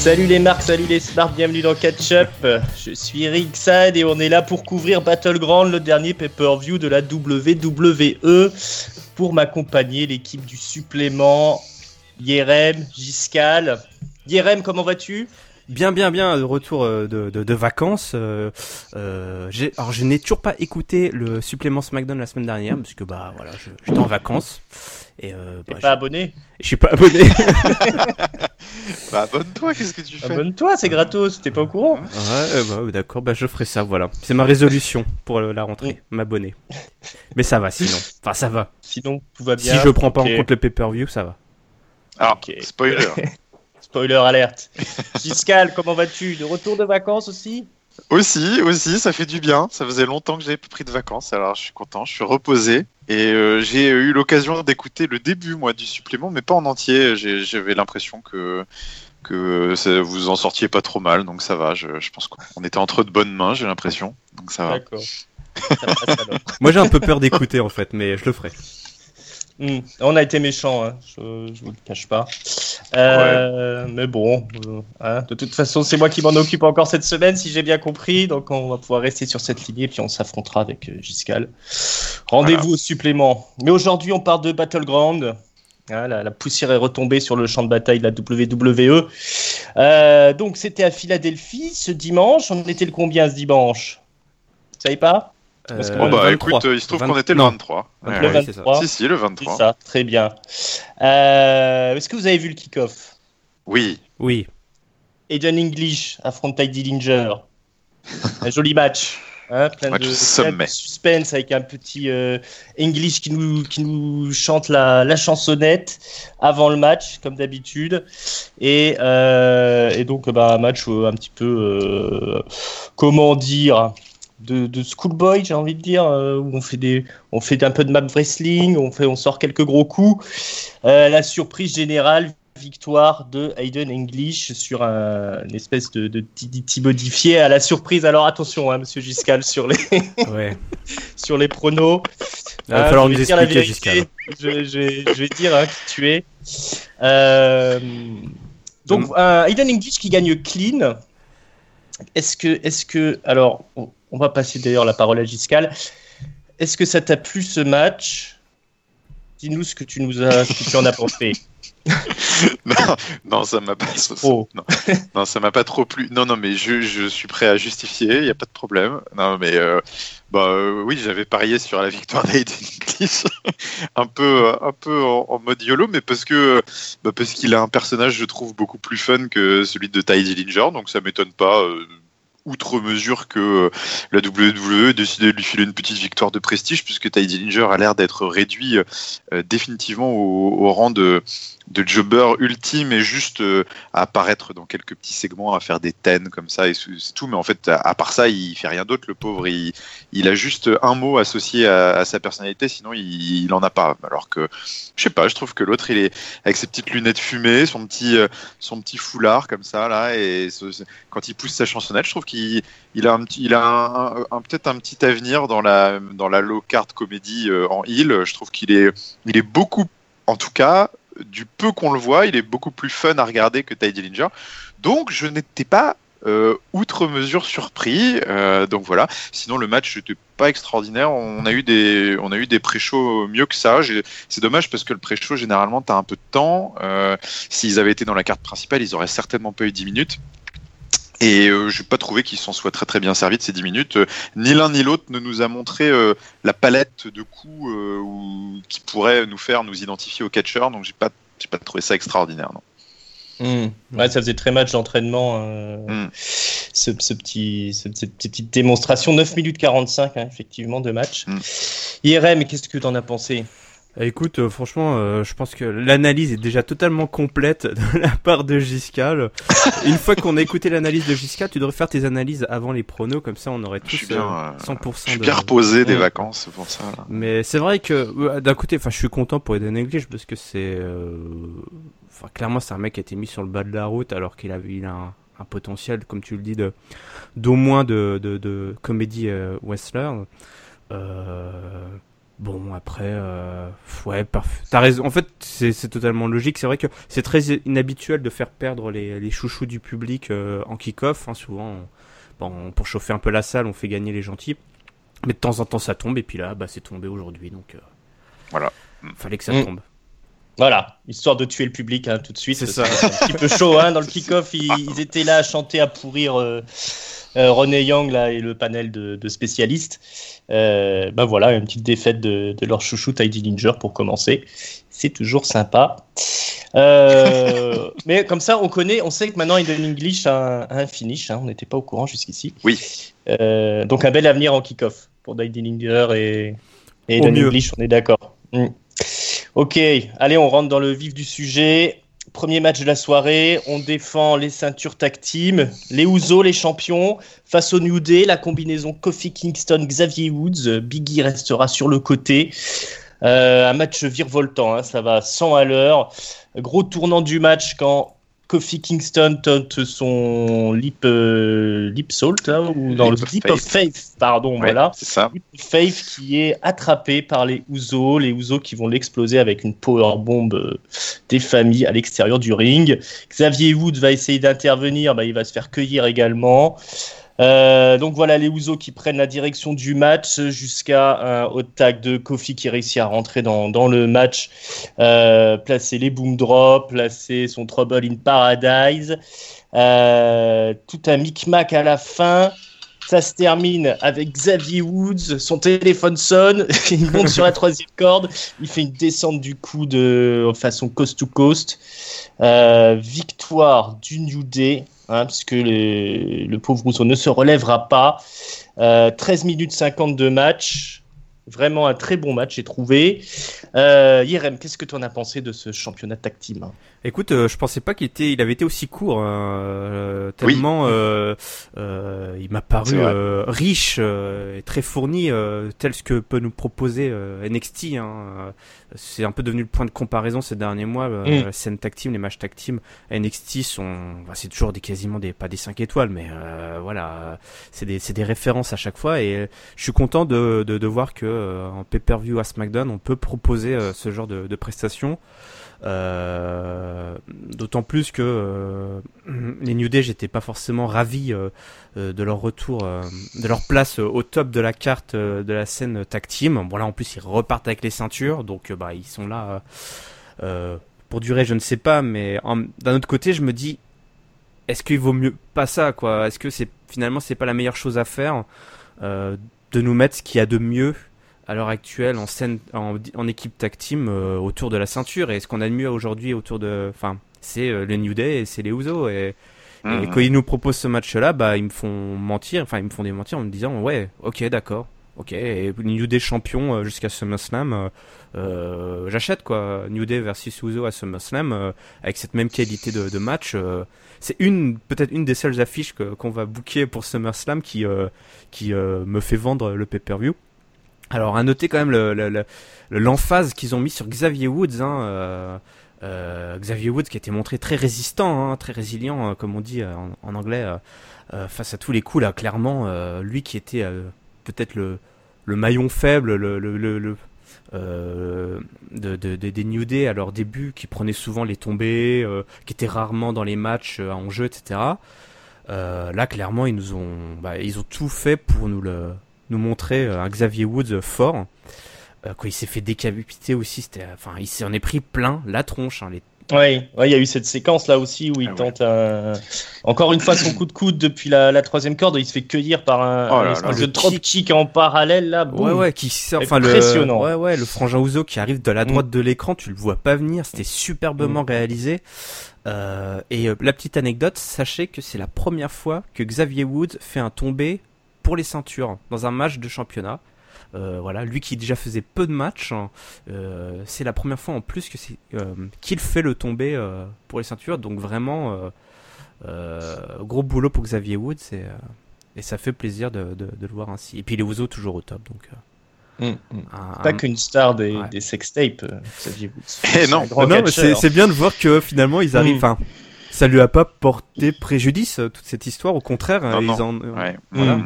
Salut les marques, salut les smarts, bienvenue dans Catch Up. Je suis Rickside et on est là pour couvrir Battleground, le dernier pay-per-view de la WWE. Pour m'accompagner, l'équipe du supplément, Yerem, Giscal. Yerem, comment vas-tu? Bien, bien, bien, de retour euh, de, de, de vacances. Euh, euh, alors, je n'ai toujours pas écouté le supplément SmackDown la semaine dernière, parce que, bah, voilà, je- j'étais en vacances. Et, euh, bah, pas abonné? Je, suis pas abonné. Bah abonne-toi, qu'est-ce que tu fais? Abonne-toi, c'est gratos, t'es pas au courant ouais, bah, d'accord, bah, je ferai ça, voilà. C'est ma résolution pour la rentrée, m'abonner. Mais ça va, sinon. Enfin, ça va. Sinon, tout va bien. si je prends pas en compte le pay-per-view, ça va. Alors, Ok. spoiler. Spoiler alerte. Giscal, comment vas-tu De retour de vacances aussi aussi, aussi, ça fait du bien. Ça faisait longtemps que j'avais pas pris de vacances, alors je suis content, je suis reposé. Et euh, j'ai eu l'occasion d'écouter le début, moi, du supplément, mais pas en entier. J'avais l'impression que que ça- vous en sortiez pas trop mal, donc ça va. Je, je pense qu'on était entre de bonnes mains, j'ai l'impression. Donc ça va. D'accord. Moi, j'ai un peu peur d'écouter, en fait, mais je le ferai. Hmm, On a été méchants, hein, je, je vous le cache pas. Euh, Mais bon, euh, hein, de toute façon, c'est moi qui m'en occupe encore cette semaine, si j'ai bien compris. Donc, on va pouvoir rester sur cette lignée, puis on s'affrontera avec euh, Giscal. Rendez-vous au supplément. Mais aujourd'hui, on part de Battleground. Hein, la, la poussière est retombée sur le champ de bataille de la WWE. Euh, donc, c'était à Philadelphie ce dimanche. On était le combien ce dimanche? Vous savez pas? Parce que Euh, Bon, bah 23. écoute, euh, il se trouve qu'on était le Non. 23. Le Ouais, Le ouais. ouais, c'est ça. 23. Si, si, le C'est 23. ça, très bien. Euh, Est-ce que vous avez vu le kick-off? Oui. Oui. Aiden English affronte Ty Dillinger. un joli match. Hein, plein, Match de, plein sommet. de suspense avec un petit euh, English qui nous, qui nous chante la, la chansonnette avant le match, comme d'habitude. Et, euh, et donc, bah, un match euh, un petit peu, euh, comment dire, de, de schoolboy, j'ai envie de dire, euh, où on fait, des, on fait un peu de map wrestling, on, fait, on sort quelques gros coups. Euh, la surprise générale, victoire de Hayden English sur un, une espèce de, de TDT modifié à la surprise. Alors attention, hein, monsieur Giscal, sur les, Ouais. sur les pronos. Il va Ah, falloir nous expliquer. Giscal. Je, je- je vais dire hein, qui tu es. Euh, donc, Mm. un Hayden English qui gagne clean. Est-ce que, est-ce que, alors, on, va passer d'ailleurs la parole à Giscal. Est-ce que ça t'a plu ce match? Dis-nous ce que tu nous as, ce que tu en as pensé. non, non, ça m'a pas. Oh. Non, non, ça m'a pas trop plu. Non, non, mais je, je suis prêt à justifier. Il y a pas de problème. Non, mais euh, bah euh, oui, j'avais parié sur la victoire d'Aiden un peu, euh, un peu en, en mode YOLO, mais parce que bah, parce qu'il a un personnage, je trouve, beaucoup plus fun que celui de Ty Dillinger, donc ça m'étonne pas. euh, outre mesure que la WWE ait décidé de lui filer une petite victoire de prestige, puisque Ty Dillinger a l'air d'être réduit définitivement au, au rang de, de jobber ultime et juste euh, à apparaître dans quelques petits segments, à faire des ten comme ça et c'est tout. Mais en fait, à, part ça, il fait rien d'autre, le pauvre. Il, a juste un mot associé à, sa personnalité, sinon il, en a pas. Alors que, je sais pas, je trouve que l'autre, il est avec ses petites lunettes fumées, son petit, euh, son petit foulard comme ça là, et quand il pousse sa chansonnette, je trouve qu'il il a un petit, il a un, peut-être un petit avenir dans la dans la low card comédie euh, en heel. Je trouve qu'il est il est beaucoup, en tout cas, du peu qu'on le voit, il est beaucoup plus fun à regarder que Ty Dillinger. Donc, je n'étais pas euh, outre mesure surpris. Euh, donc voilà. Sinon, le match n'était pas extraordinaire. On a eu des, on a pré-shows mieux que ça. C'est dommage parce que le pré-show, généralement, tu as un peu de temps. Euh, S'ils avaient été dans la carte principale, ils auraient certainement pas eu 10 minutes. Et euh, je n'ai pas trouvé qu'ils s'en soient très très bien servis de ces 10 minutes. Euh, ni l'un ni l'autre ne nous a montré euh, la palette de coups euh, ou- qui pourrait nous faire nous identifier au catcher. Donc j'ai pas, j'ai pas trouvé ça extraordinaire. Non. Hmm. Ouais, ça faisait très match d'entraînement, Hmm. ce, ce petit, ce- cette petite démonstration. 9 minutes 45, hein, effectivement, de match. Hmm. IRM, qu'est-ce que tu en as pensé? Écoute, euh, franchement, euh, je pense que l'analyse est déjà totalement complète de la part de Giscal. Une fois qu'on a écouté l'analyse de Giscal, tu devrais faire tes analyses avant les pronos, comme ça on aurait Je tous suis bien, euh, 100% Je suis de... bien reposé des Hmm. vacances pour ça. là. Mais c'est vrai que d'un côté, enfin, je suis content pour Eden English parce que c'est, euh, enfin, clairement, c'est un mec qui a été mis sur le bas de la route alors qu'il a, il a un, un potentiel, comme tu le dis, de d'au moins de, de, de comédie wrestler. Euh, Bon, après, euh, ouais, t'as raison. En fait, c'est totalement logique. C'est vrai que c'est très inhabituel de faire perdre les, les chouchous du public euh, en kick-off. Hein. Souvent, bon, pour chauffer un peu la salle, on fait gagner les gentils. Mais de temps en temps, ça tombe. Et puis là, bah, c'est tombé aujourd'hui. Donc, euh, voilà. Fallait que ça mm. tombe. Voilà, histoire de tuer le public hein, tout de suite. C'est ça. un petit peu chaud hein, dans le kick-off. Ils, étaient là à chanter, à pourrir euh, euh, René Young là, et le panel de, spécialistes. Euh, ben voilà, une petite défaite de, leur chouchou Tidy Ninja pour commencer. C'est toujours sympa. mais comme ça, on connaît, on sait que maintenant Eden English a un, finish. Hein, on n'était pas au courant jusqu'ici. Oui. donc un bel avenir en kick-off pour Tidy Ninja et, et Eden English, on est d'accord. Mm. Ok, allez, on rentre dans le vif du sujet. Premier match de la soirée, on défend les ceintures tag team, les Ouzo, les champions, face au New Day, la combinaison Kofi Kingston, Xavier Woods, Biggie restera sur le côté. Euh, un match virevoltant, hein, ça va 100 à l'heure. Gros tournant du match quand Kofi Kingston tente son lip, euh, lip salt, ou dans le lip of faith, pardon, voilà. C'est ça. Lip of faith qui est attrapé par les Ouzo, les Ouzo qui vont l'exploser avec une power bomb euh, des familles à l'extérieur du ring. Xavier Woods va essayer d'intervenir, bah, il va se faire cueillir également. Euh, donc voilà les Ouzo qui prennent la direction du match jusqu'à un hot tag de Kofi qui réussit à rentrer dans, le match, euh, placer les boom drops, placer son Trouble in Paradise. Euh, tout un micmac à la fin. Ça se termine avec Xavier Woods, son téléphone sonne, il monte sur la troisième corde, il fait une descente du coup de façon coast to coast. victoire du New Day hein, puisque le pauvre Rousseau ne se relèvera pas. 13 euh, minutes 50 de match. Vraiment un très bon match, j'ai trouvé. Euh, Yerem, qu'est-ce que tu en as pensé de ce championnat team Écoute, euh, je pensais pas qu'il était, il avait été aussi court. Hein, euh, tellement, euh, euh, il m'a paru riche et très fourni, tel ce que peut nous proposer NXT. Hein. C'est un peu devenu le point de comparaison ces derniers mois. Mm. La scène tag team, les matchs tag team, NXT sont, bah, c'est toujours des quasiment des pas des 5 étoiles, mais voilà, c'est des, c'est des références à chaque fois. Et je suis content de, de, de voir que en pay-per-view à SmackDown, on peut proposer ce genre de, de prestations. Euh, d'autant plus que euh, les New Day, j'étais pas forcément ravi euh, de leur retour, de leur place au top de la carte de la scène tag team. Bon là, en plus, ils repartent avec les ceintures, donc bah ils sont là pour durer, je ne sais pas. Mais d'un autre côté, je me dis, est-ce qu'il vaut mieux pas ça, quoi? Est-ce que c'est finalement c'est pas la meilleure chose à faire de nous mettre ce qu'il y a de mieux à l'heure actuelle en scène, en, équipe tag team euh, autour de la ceinture. Et ce qu'on a de mieux aujourd'hui autour de, enfin, c'est euh, le New Day et c'est les Uso. Et, mhm. quand ils nous proposent ce match-là, bah, ils me font mentir, enfin, ils me font des mentir en me disant, ouais, ok, d'accord. Ok, et New Day champion euh, jusqu'à SummerSlam, euh, j'achète quoi. New Day versus Uso à SummerSlam avec cette même qualité de, de match. c'est une peut-être une des seules affiches qu'on va booker pour SummerSlam qui qui me fait vendre le pay-per-view. Alors à noter quand même l'emphase le, qu'ils ont mis sur Xavier Woods. Hein, euh, euh, Xavier Woods qui a été montré très résistant, hein, très résilient, euh, comme on dit en, anglais, face à tous les coups là. Clairement, lui qui était peut-être le, le, maillon faible, le, le de, de, des New Day à leur début, qui prenait souvent les tombées, qui était rarement dans les matchs en jeu, etc. là, clairement, ils nous ont, bah, ils ont tout fait pour nous le nous montrer euh, un Xavier Woods fort. Euh, quand il s'est fait décapiter aussi, c'était, enfin, il s'en est pris plein la tronche. Hein, les... Oui, il y a eu cette séquence là aussi où il ah tente encore une fois son coup de coude depuis la, troisième corde, il se fait cueillir par un, oh de drop kick en parallèle là. ouais ouais, qui sort, enfin le, ouais ouais, le frangin Ouzo qui arrive de la droite mm. de l'écran, tu le vois pas venir, c'était superbement mm. réalisé. Euh, et la petite anecdote, sachez que c'est la première fois que Xavier Woods fait un tombé pour les ceintures dans un match de championnat. Euh, voilà, lui qui déjà faisait peu de matchs, hein, euh, c'est la première fois en plus que c'est euh, qu'il fait le tomber pour les ceintures. Donc vraiment gros boulot pour Xavier Woods et, et ça fait plaisir de, de, le voir ainsi. Et puis les Ouzo toujours au top. Donc hum, hum. pas qu'une star des, des sextapes, Xavier Woods. Eh non, non c'est bien de voir que finalement ils arrivent. Enfin, ça lui a pas porté préjudice toute cette histoire. Au contraire, ils en. Ouais. Voilà.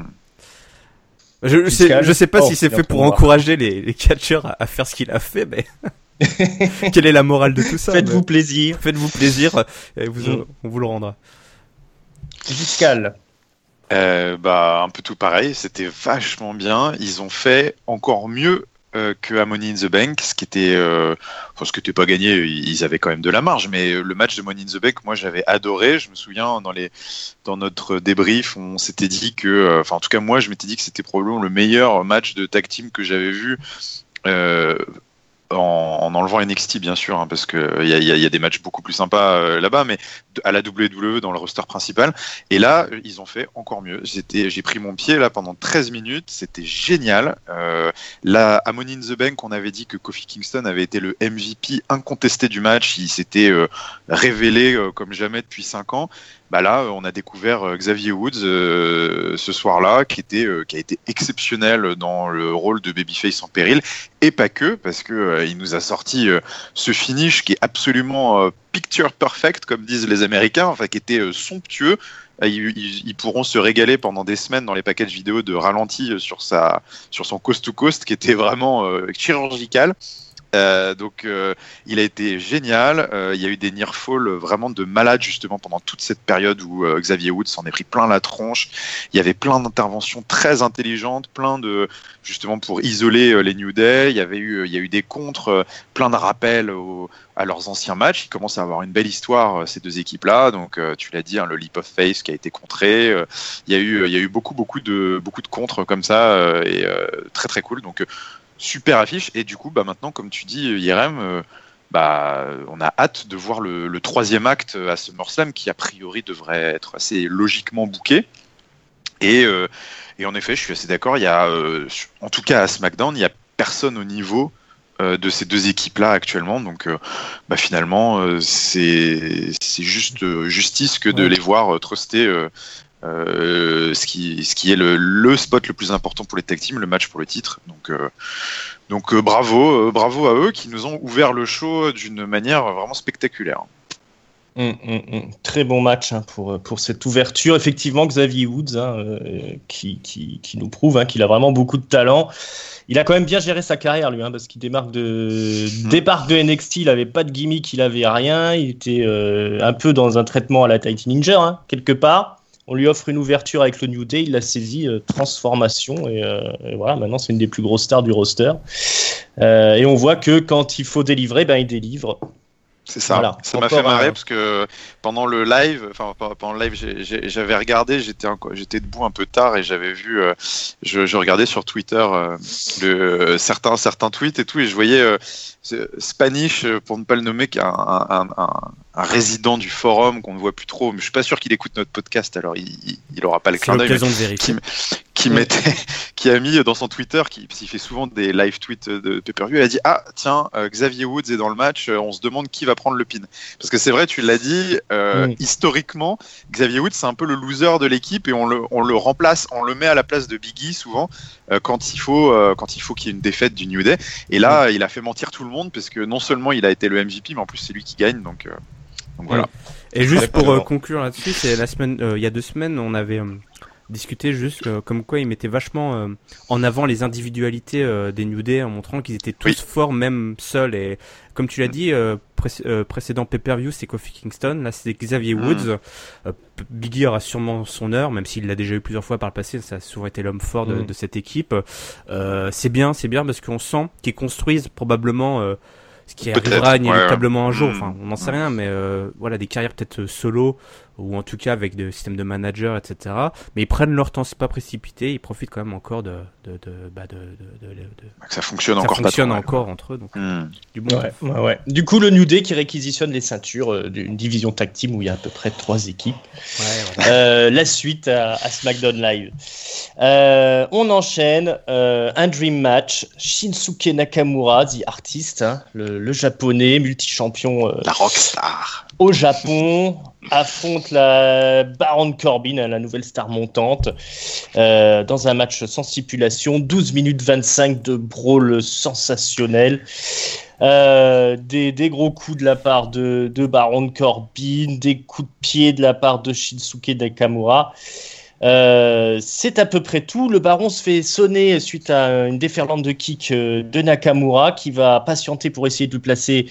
Je, sais, je sais pas si c'est fait pour encourager les, les catcheurs à, faire ce qu'il a fait, mais quelle est la morale de tout ça Faites-vous plaisir. Faites-vous plaisir, et vous, mm. on vous le rendra. Fiscal. Euh, bah, un peu tout pareil, c'était vachement bien. Ils ont fait encore mieux euh, que à Money in the Bank, ce qui était, euh, ce n'était pas gagné, ils avaient quand même de la marge, mais le match de Money in the Bank, moi j'avais adoré. Je me souviens dans les, dans notre débrief, on s'était dit que, euh, enfin en tout cas moi je m'étais dit que c'était probablement le meilleur match de tag team que j'avais vu. Euh, en, enlevant NXT bien sûr, hein, parce qu'il y a, y a, des matchs beaucoup plus sympas euh, là-bas, mais à la WWE dans le roster principal. Et là, ils ont fait encore mieux. J'ai pris mon pied là pendant 13 minutes, c'était génial. Euh, là, à Money the Bank, on avait dit que Kofi Kingston avait été le MVP incontesté du match. Il s'était euh, révélé euh, comme jamais depuis 5 ans. Bah là, on a découvert Xavier Woods ce soir-là, qui était a été exceptionnel dans le rôle de babyface en péril, et pas que, parce que il nous a sorti ce finish qui est absolument picture perfect, comme disent les Américains, enfin qui était somptueux. Ils, pourront se régaler pendant des semaines dans les packages vidéo de ralenti sur, sa, sur son coast to coast qui était vraiment chirurgical. Euh, donc euh, il a été génial. Euh, il y a eu des near fall vraiment de malade justement pendant toute cette période où Xavier Woods s'en est pris plein la tronche. Il y avait plein d'interventions très intelligentes, plein de justement pour isoler les New Day. Il y avait eu, il y a eu des contres, plein de rappels à leurs anciens matchs. Il commence à avoir une belle histoire ces deux équipes-là. Donc tu l'as dit, hein, le leap of faith qui a été contré. il y a eu, il y a eu beaucoup beaucoup de beaucoup de contres comme ça et très très cool. Donc super affiche. Et du coup, bah, maintenant, comme tu dis, IRM, euh, bah, on a hâte de voir le, troisième acte à SummerSlam qui, a priori, devrait être assez logiquement bouqué. Et, euh, et en effet, je suis assez d'accord. Il y a, euh, en tout cas à SmackDown, il n'y a personne au niveau de ces deux équipes-là actuellement. Donc, bah, finalement, c'est juste justice que de les voir truster euh, ce, qui, ce qui est le, le, spot le plus important pour les tag teams, le match pour le titre. Donc, euh, donc euh, bravo, bravo à eux qui nous ont ouvert le show d'une manière vraiment spectaculaire. Hum, hum, hum. Très bon match hein, pour, pour cette ouverture. Effectivement, Xavier Woods, hein, qui, qui, qui, nous prouve hein, qu'il a vraiment beaucoup de talent. Il a quand même bien géré sa carrière, lui, parce qu'il démarque de, départ de NXT, il avait pas de gimmick, il avait rien. Il était un peu dans un traitement à la Titan Ninja, quelque part on lui offre une ouverture avec le New Day, il l'a saisi, euh, transformation, euh, et, voilà, maintenant c'est une des plus grosses stars du roster. Euh, et on voit que quand il faut délivrer, ben il délivre. C'est ça. Ça m'a fait marrer parce que pendant le live, enfin pendant le live, j'avais regardé, j'étais j'étais debout un peu tard et j'avais vu, je, regardais sur Twitter le, certains certains tweets et tout et je voyais Spanish pour ne pas le nommer qui un, un résident du forum qu'on ne voit plus trop, mais je suis pas sûr qu'il écoute notre podcast, alors il, il aura pas le clin d'œil. Qui, qui, mettait, qui a mis dans son Twitter, qui, qui fait souvent des live tweets de pay-per-view, il a dit ah tiens euh, Xavier Woods est dans le match, euh, on se demande qui va prendre le pin. Parce que c'est vrai, tu l'as dit, euh, historiquement, Xavier Woods c'est un peu le loser de l'équipe et on le, on le remplace, on le met à la place de Biggie souvent quand il faut quand il faut qu'il y ait une défaite du New Day. Et là, il a fait mentir tout le monde parce que non seulement il a été le MVP, mais en plus c'est lui qui gagne, donc voilà. Et juste pour euh, conclure là-dessus, c'est la semaine, euh, il y a deux semaines, on avait euh, discuté juste comme quoi ils mettaient vachement en avant les individualités des New Day en montrant qu'ils étaient tous forts, même seuls. Et comme tu l'as dit, précédent pay-per-view, c'est Kofi Kingston, là c'est Xavier mm. Woods. Biggie aura sûrement son heure, même s'il l'a déjà eu plusieurs fois par le passé, ça a souvent été l'homme fort de, mm. de, cette équipe. c'est bien, c'est bien parce qu'on sent qu'ils construisent probablement ce qui arrivera inévitablement un jour. Enfin, on n'en sait rien, mais euh, voilà, des carrières peut-être solo ou en tout cas avec des systèmes de manager, etc. Mais ils prennent leur temps, c'est pas précipité, ils profitent quand même encore de, de, de, bah de, ça fonctionne ça encore. fonctionne encore entre eux, donc hmm. du bon. Ouais, ouais, Du coup, le New Day qui réquisitionne les ceintures euh, d'une division tag team où il y a à peu près trois équipes. Euh, la suite à, SmackDown Live. Euh, on enchaîne un dream match. Shinsuke Nakamura, the artist, hein, le, le, japonais multi-champion. la rockstar au Japon, affronte la Baron Corbin, la nouvelle star montante, euh, dans un match sans stipulation, 12 minutes 25 de brawl sensationnel. Euh, des, gros coups de la part de, Baron Corbin, des coups de pied de la part de Shinsuke Nakamura. c'est à peu près tout. Le baron se fait sonner suite à une déferlante de kick de Nakamura qui va patienter pour essayer de lui placer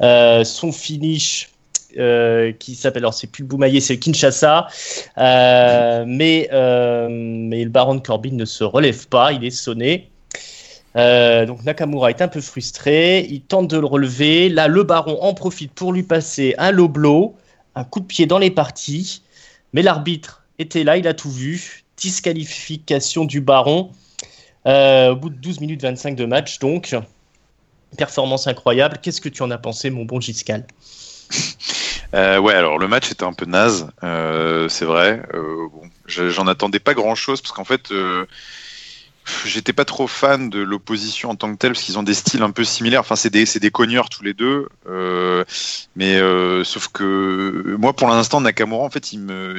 son finish euh, qui s'appelle, alors c'est plus le c'est le Kinshasa, euh, mais, euh, mais le baron de Corbin ne se relève pas, il est sonné. donc Nakamura est un peu frustré, il tente de le relever. Là, le baron en profite pour lui passer un low blow, un coup de pied dans les parties. Mais l'arbitre était là, il a tout vu. Disqualification du baron au bout de 12 minutes 25 de match. Donc, performance incroyable. Qu'est-ce que tu en as pensé, mon bon Giscal euh, ouais, alors le match était un peu naze, euh, c'est vrai. Euh, j'en attendais pas grand chose parce qu'en fait, j'étais pas trop fan de l'opposition en tant que telle parce qu'ils ont des styles un peu similaires. Enfin, c'est des, des cogneurs tous les deux. mais sauf que moi, pour l'instant, Nakamura, en fait, il, me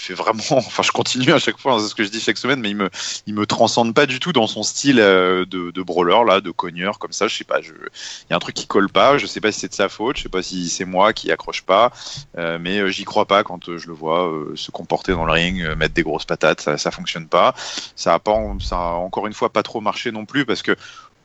fait vraiment. Enfin, je continue à chaque fois, hein, c'est ce que je dis chaque semaine, mais il me, il me transcende pas du tout dans son style de, de brawler là, de cogneur comme ça. Je sais pas. Il y a un truc qui colle pas. Je sais pas si c'est de sa faute. Je sais pas si c'est moi qui accroche pas. mais j'y crois pas quand je le vois se comporter dans le ring, mettre des grosses patates. Ça, ça fonctionne pas. Ça a pas, ça encore une fois pas trop marché non plus parce que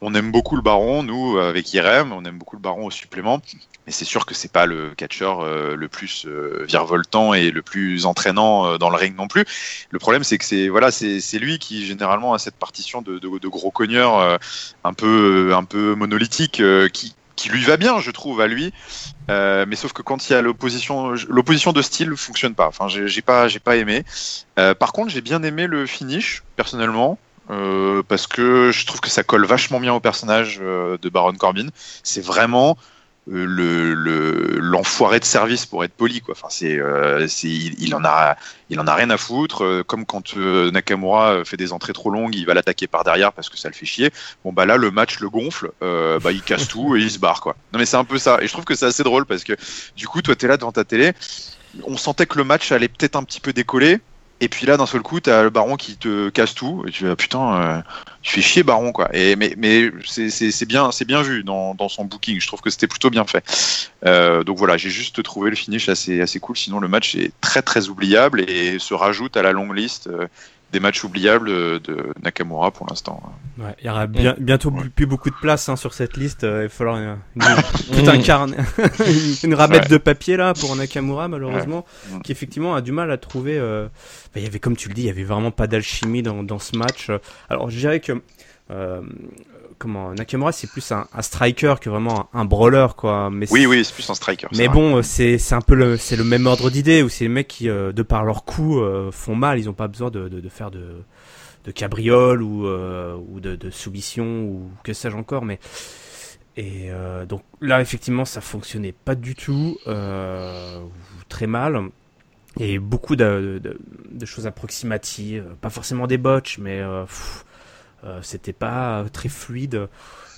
on aime beaucoup le baron, nous, avec Irem, on aime beaucoup le baron au supplément, mais c'est sûr que c'est pas le catcheur euh, le plus euh, virevoltant et le plus entraînant euh, dans le ring non plus. Le problème, c'est que c'est voilà, c'est lui qui généralement a cette partition de, gros cogneurs un peu un peu monolithique qui qui lui va bien, je trouve, à lui. mais sauf que quand il y a l'opposition, l'opposition de style fonctionne pas. Enfin, j'ai pas, j'ai pas aimé. par contre, j'ai bien aimé le finish personnellement. Euh, parce que je trouve que ça colle vachement bien au personnage euh, de Baron Corbin. C'est vraiment euh, le l'enfoiré de service pour être poli quoi. Enfin c'est il, il, en a il en a rien à foutre. comme quand Nakamura fait des entrées trop longues, il va l'attaquer par derrière parce que ça le fait chier. Bon bah là le match le gonfle, bah il casse tout et il se barre quoi. Non mais c'est un peu ça. Et je trouve que c'est assez drôle parce que du coup toi t'es là devant ta télé, on sentait que le match allait peut-être un petit peu décoller et puis là, d'un seul coup, t'as le baron qui te casse tout. Et tu vas, putain, euh, tu fais chier baron, quoi. Et, mais mais c'est bien, bien vu dans, dans, son booking. Je trouve que c'était plutôt bien fait. Euh, donc voilà, j'ai juste trouvé le finish assez, assez cool. Sinon, le match est très très oubliable et se rajoute à la longue liste euh, des matchs oubliables de Nakamura pour l'instant. Ouais, il y aura bien, bientôt plus, beaucoup de place hein, sur cette liste. il va falloir tout un carnet, une ramette de papier là pour Nakamura malheureusement, qui effectivement a du mal à trouver. Euh, bah, il y avait, comme tu le dis, il y avait vraiment pas d'alchimie dans, dans ce match. Alors je dirais que euh, comment Nakamura c'est plus un, striker que vraiment un, brawler quoi. Mais oui oui c'est plus un striker mais bon c'est c'est un peu le c'est le même ordre d'idée où c'est les mecs qui euh, de par leur coup euh, font mal. Ils ont pas besoin de, de, faire de de cabriole ou euh, ou de, de soumission ou que sais-je encore mais et donc là effectivement ça fonctionnait pas du tout très mal. Et beaucoup de, de, choses approximatives pas forcément des botches mais euh, c'était pas très fluide.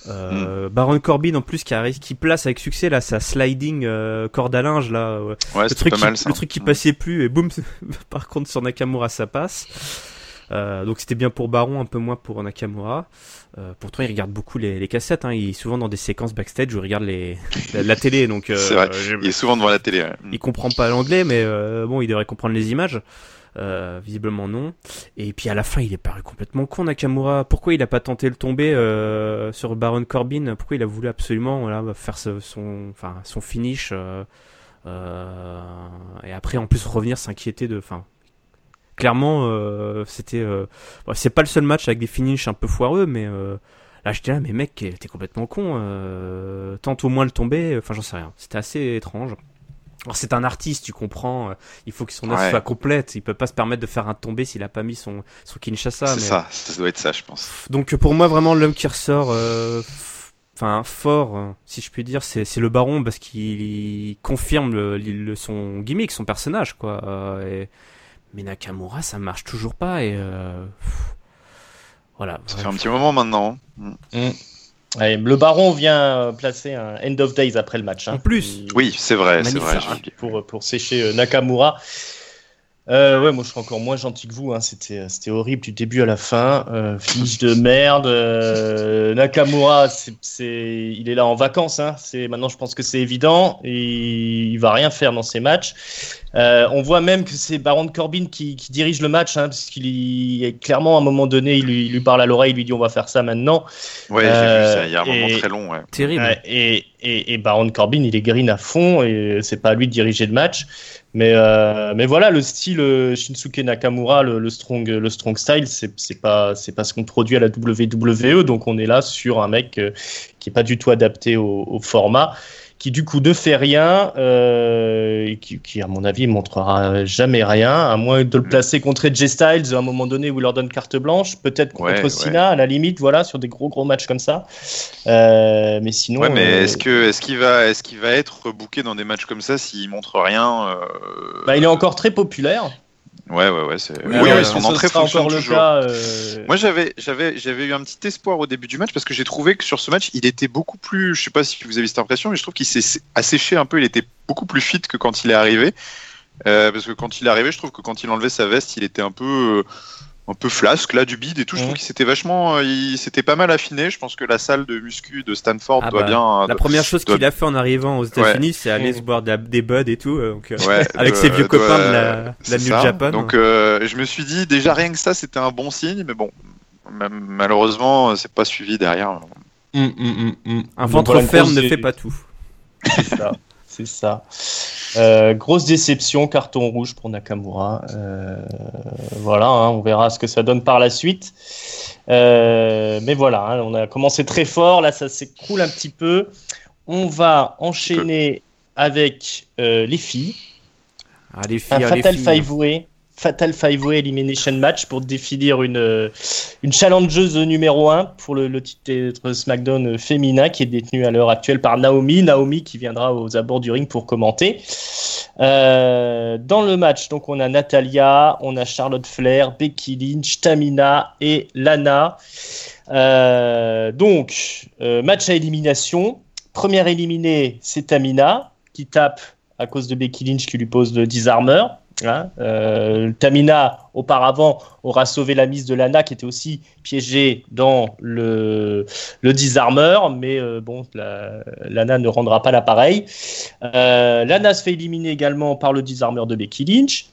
Euh, hmm. Baron Corbin en plus qui, arrive, qui place avec succès là sa sliding euh, corde à linge là le truc pas qui, mal, ça. le truc qui passait plus et boum par contre sur Nakamura ça passe donc c'était bien pour Baron un peu moins pour Nakamura pourtant il regarde beaucoup les, les cassettes hein. il est souvent dans des séquences backstage où il regarde les, la, télé donc c'est vrai il est souvent devant la télé il comprend pas l'anglais mais bon il devrait comprendre les images euh, visiblement non. Et puis à la fin, il est paru complètement con Nakamura. Pourquoi il a pas tenté le tomber euh, sur Baron Corbin? Pourquoi il a voulu absolument faire son, finish euh, et après en plus revenir s'inquiéter de, clairement c'était, c'est pas le seul match avec des finishes un peu foireux, mais là j'étais là, mais mec, t'es complètement con. tente au moins le tomber. Enfin, j'en sais rien. C'était assez étrange. Alors c'est un artiste, tu comprends. Euh, il faut que son œuvre soit complète. Il peut pas se permettre de faire un tombé s'il a pas mis son son Kinshasa. C'est ça, ça doit être ça, je pense. Donc pour moi vraiment l'homme qui ressort, euh, enfin fort, euh, si je puis dire, c'est c'est le Baron parce qu'il confirme le, son gimmick, son personnage quoi. Et... Mais Nakamura, ça marche toujours pas et voilà. Ça fait un petit moment maintenant. Hein. Le Baron vient placer un End of Days après le match. Hein. En plus, oui, c'est vrai, c'est vrai. Pour, pour sécher euh, Nakamura. Euh, ouais, moi je suis encore moins gentil que vous. Hein. C'était, c'était horrible du début à la fin. Euh, fiche de merde. Euh, Nakamura, c'est, c'est, il est là en vacances. Hein. C'est maintenant, je pense que c'est évident. Et il va rien faire dans ces matchs. Euh, on voit même que c'est Baron Corbin qui, dirige le match, hein, parce qu'il est clairement à un moment donné, il lui, parle à l'oreille, il lui dit on va faire ça maintenant. Ouais, j'ai vu ça. Il y a un moment très long. Terrible. et, et, Baron Corbin, il est green à fond et c'est pas à lui de diriger le match. Mais, euh, mais voilà, le style euh, Shinsuke Nakamura, le, strong, le strong style, c'est pas, pas ce qu'on produit à la WWE. Donc on est là sur un mec euh, qui est pas du tout adapté au format qui du coup ne fait rien, euh, qui, qui, à mon avis montrera jamais rien, à moins de le mm. placer contre Edge Styles à un moment donné où il leur donne carte blanche, peut-être contre Cena à la limite, voilà, sur des gros gros matchs comme ça. Euh, mais sinon. Ouais, mais euh, est-ce que est-ce qu'il va est-ce qu'il va être booké dans des matchs comme ça s'il montre rien bah, il est encore très populaire. Ouais, ouais, ouais. C'est... Oui, oui, son entrée fonctionne toujours. Cas, euh... Moi, j'avais, j'avais, j'avais eu un petit espoir au début du match parce que j'ai trouvé que sur ce match, il était beaucoup plus. Je sais pas si vous avez cette impression, mais je trouve qu'il s'est asséché un peu. Il était beaucoup plus fit que quand il est arrivé. Euh, parce que quand il est arrivé, je trouve que quand il enlevait sa veste, il était un peu. Euh, un peu flasque là du bide et tout. Je trouve qu'il s'était vachement, euh, il s'était pas mal affiné. Je pense que la salle de muscu de Stanford ah doit bah, bien. La première chose qu'il a fait en arrivant aux États-Unis, c'est aller se boire des buds et tout, euh, donc, euh, avec ses vieux copains de la, la New Japan. Donc je me suis dit déjà rien que ça, c'était un bon signe, mais bon, malheureusement, c'est pas suivi derrière. Hum, hum, hum, un ventre ferme ne fait pas tout. C'est ça. C'est ça. Euh, grosse déception, carton rouge pour Nakamura. Euh, voilà, hein, on verra ce que ça donne par la suite. Euh, mais voilà, hein, on a commencé très fort, là ça s'écroule un petit peu. On va enchaîner avec les filles. Ah, les filles, un Fatal Five Way Fatal Five Way Elimination Match pour définir une, euh, une challengeuse numéro 1 pour le, titre SmackDown féminin qui est détenu à l'heure actuelle par Naomi. Naomi qui viendra aux abords du ring pour commenter. Euh, dans le match, donc on a Natalia, on a Charlotte Flair, Becky Lynch, Tamina et Lana. Euh, donc, match à élimination. Première éliminée, c'est Tamina qui tape à cause de Becky Lynch qui lui pose le disarmer. Hein, euh, Tamina, auparavant, aura sauvé la mise de Lana, qui était aussi piégée dans le, le disarmeur, mais euh, bon, Lana ne rendra pas l'appareil. Euh, Lana se fait éliminer également par le disarmeur de Becky Lynch.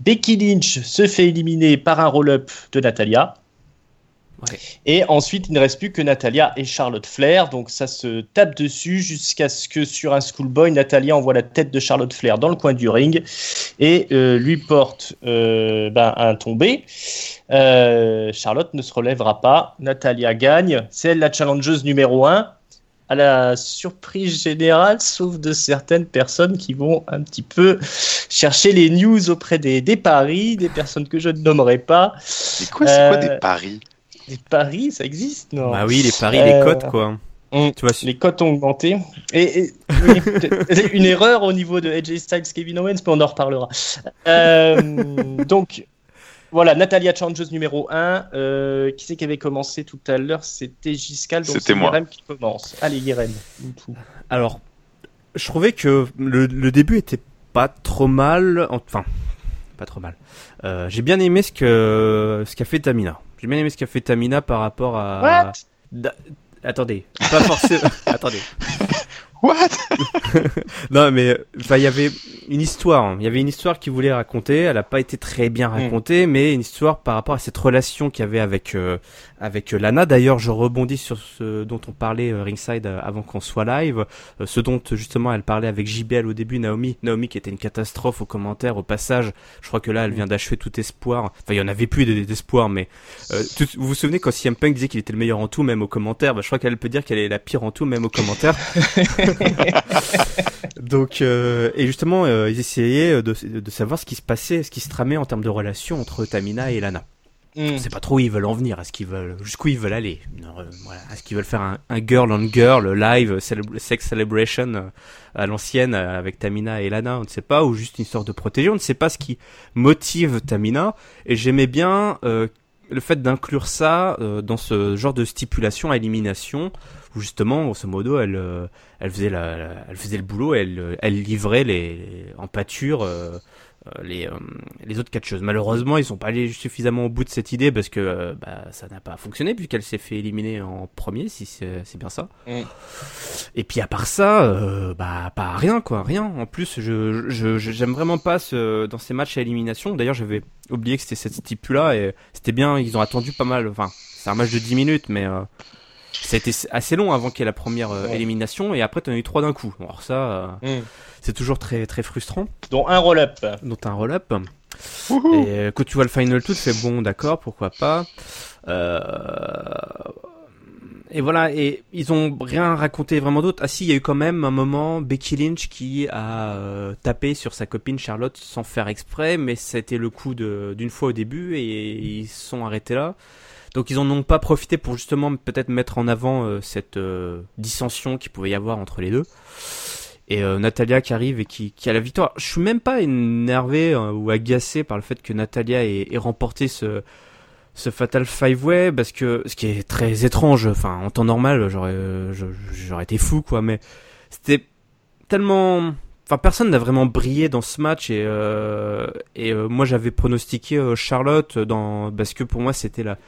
Becky Lynch se fait éliminer par un roll-up de Natalia. Et ensuite, il ne reste plus que Natalia et Charlotte Flair. Donc ça se tape dessus jusqu'à ce que sur un schoolboy, Natalia envoie la tête de Charlotte Flair dans le coin du ring et euh, lui porte euh, ben, un tombé. Euh, Charlotte ne se relèvera pas. Natalia gagne. C'est elle la challengeuse numéro 1 à la surprise générale, sauf de certaines personnes qui vont un petit peu chercher les news auprès des, des paris, des personnes que je ne nommerai pas. Mais quoi, c'est quoi des paris? Les paris, ça existe, non Bah oui, les paris, les cotes, quoi. tu vois, les cotes ont augmenté. Et, une erreur au niveau de AJ Styles, Kevin Owens, mais on en reparlera. Euh, donc, voilà, Natalia Changes numéro 1. Euh, qui c'est qui avait commencé tout à l'heure? C'était Giscal. C'était moi. qui commence. Allez, Guéren. Alors, je trouvais que le, le, début était pas trop mal. Enfin, pas trop mal. Euh, j'ai bien aimé ce que ce qu'a fait Tamina. J'ai bien aimé ce qu'a fait Tamina par rapport à. Attendez, pas forcément. Attendez. What? Non, mais il y avait une histoire. Hein. Il y avait une histoire qu'il voulait raconter. Elle n'a pas été très bien hmm. racontée, mais une histoire par rapport à cette relation qu'il y avait avec euh, avec euh, Lana. D'ailleurs, je rebondis sur ce dont on parlait euh, ringside avant qu'on soit live, ce dont justement elle parlait avec JBL au début, Naomi. Naomi qui était une catastrophe aux commentaires, au passage. Je crois que là, elle vient d'achever tout espoir. Enfin, il y en avait plus d'espoir, mais vous vous souvenez quand CM Punk disait qu'il était le meilleur en tout, même aux commentaires. Bah, je crois qu'elle peut dire qu'elle est la pire en tout, même aux commentaires. Donc, euh, et justement, euh, ils essayaient de, de, savoir ce qui se passait, ce qui se tramait en termes de relation entre Tamina et Lana. Mm. Sait pas trop où ils veulent en venir, est-ce qu'ils veulent, jusqu'où ils veulent aller. Euh, voilà. Est-ce qu'ils veulent faire un, girl on girl live sex celebration à l'ancienne avec Tamina et Lana, on ne sait pas, ou juste une sorte de protéger, on ne sait pas ce qui motive Tamina. Et j'aimais bien le fait d'inclure ça dans ce genre de stipulation à élimination où justement, grosso modo, elle, euh, elle faisait la, elle faisait le boulot, elle, elle livrait les, en pâture euh, les, les autres catcheuses. Malheureusement, ils sont pas allés suffisamment au bout de cette idée parce que bah, ça n'a pas fonctionné puisqu'elle s'est fait éliminer en premier, si c'est bien ça. Mm. Et puis à part ça, bah pas rien quoi, rien. En plus, je j'aime vraiment pas ce, dans ces matchs à élimination. D'ailleurs, j'avais oublié que c'était cette type là et c'était bien. Ils ont attendu pas mal. Enfin, c'est un match de 10 minutes, mais ça a été assez long avant qu'il y ait la première euh, élimination et après tu en as eu trois d'un coup. Alors ça, euh, mm. c'est toujours très très frustrant. Dont un roll-up. Dont un roll-up. Et euh, quand tu vois le final tout, tu fais bon, d'accord, pourquoi pas. Et voilà, et ils ont rien raconté vraiment d'autre. Ah si, il y a eu quand même un moment Becky Lynch qui a tapé sur sa copine Charlotte sans faire exprès, mais c'était le coup d'une fois au début et ils se sont arrêtés là. Donc ils en ont pas profité pour justement peut-être mettre en avant euh, cette euh, dissension qui pouvait y avoir entre les deux. Et euh, Natalia qui arrive et qui, a la victoire. Je suis même pas énervé ou agacé par le fait que Natalia ait, remporté ce, Fatal Five Way parce que ce qui est très étrange. Enfin, en temps normal, j'aurais été fou quoi, mais c'était tellement. Enfin, personne n'a vraiment brillé dans ce match et moi j'avais pronostiqué Charlotte parce que pour moi c'était la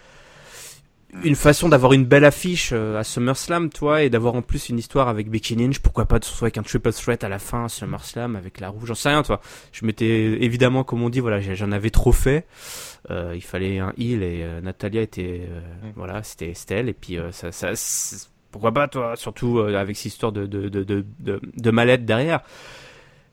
une façon d'avoir une belle affiche euh, à SummerSlam, toi, et d'avoir en plus une histoire avec Becky Lynch. Pourquoi pas de se retrouver avec un triple threat à la fin à SummerSlam avec la rouge, j'en sais rien, toi. Je m'étais évidemment, comme on dit, voilà, j'en avais trop fait. Euh, il fallait un heal et euh, Natalia était, euh, mm. voilà, c'était elle. Et puis ça, ça pourquoi pas, toi, surtout avec cette histoire de de de de, de, de mallette derrière.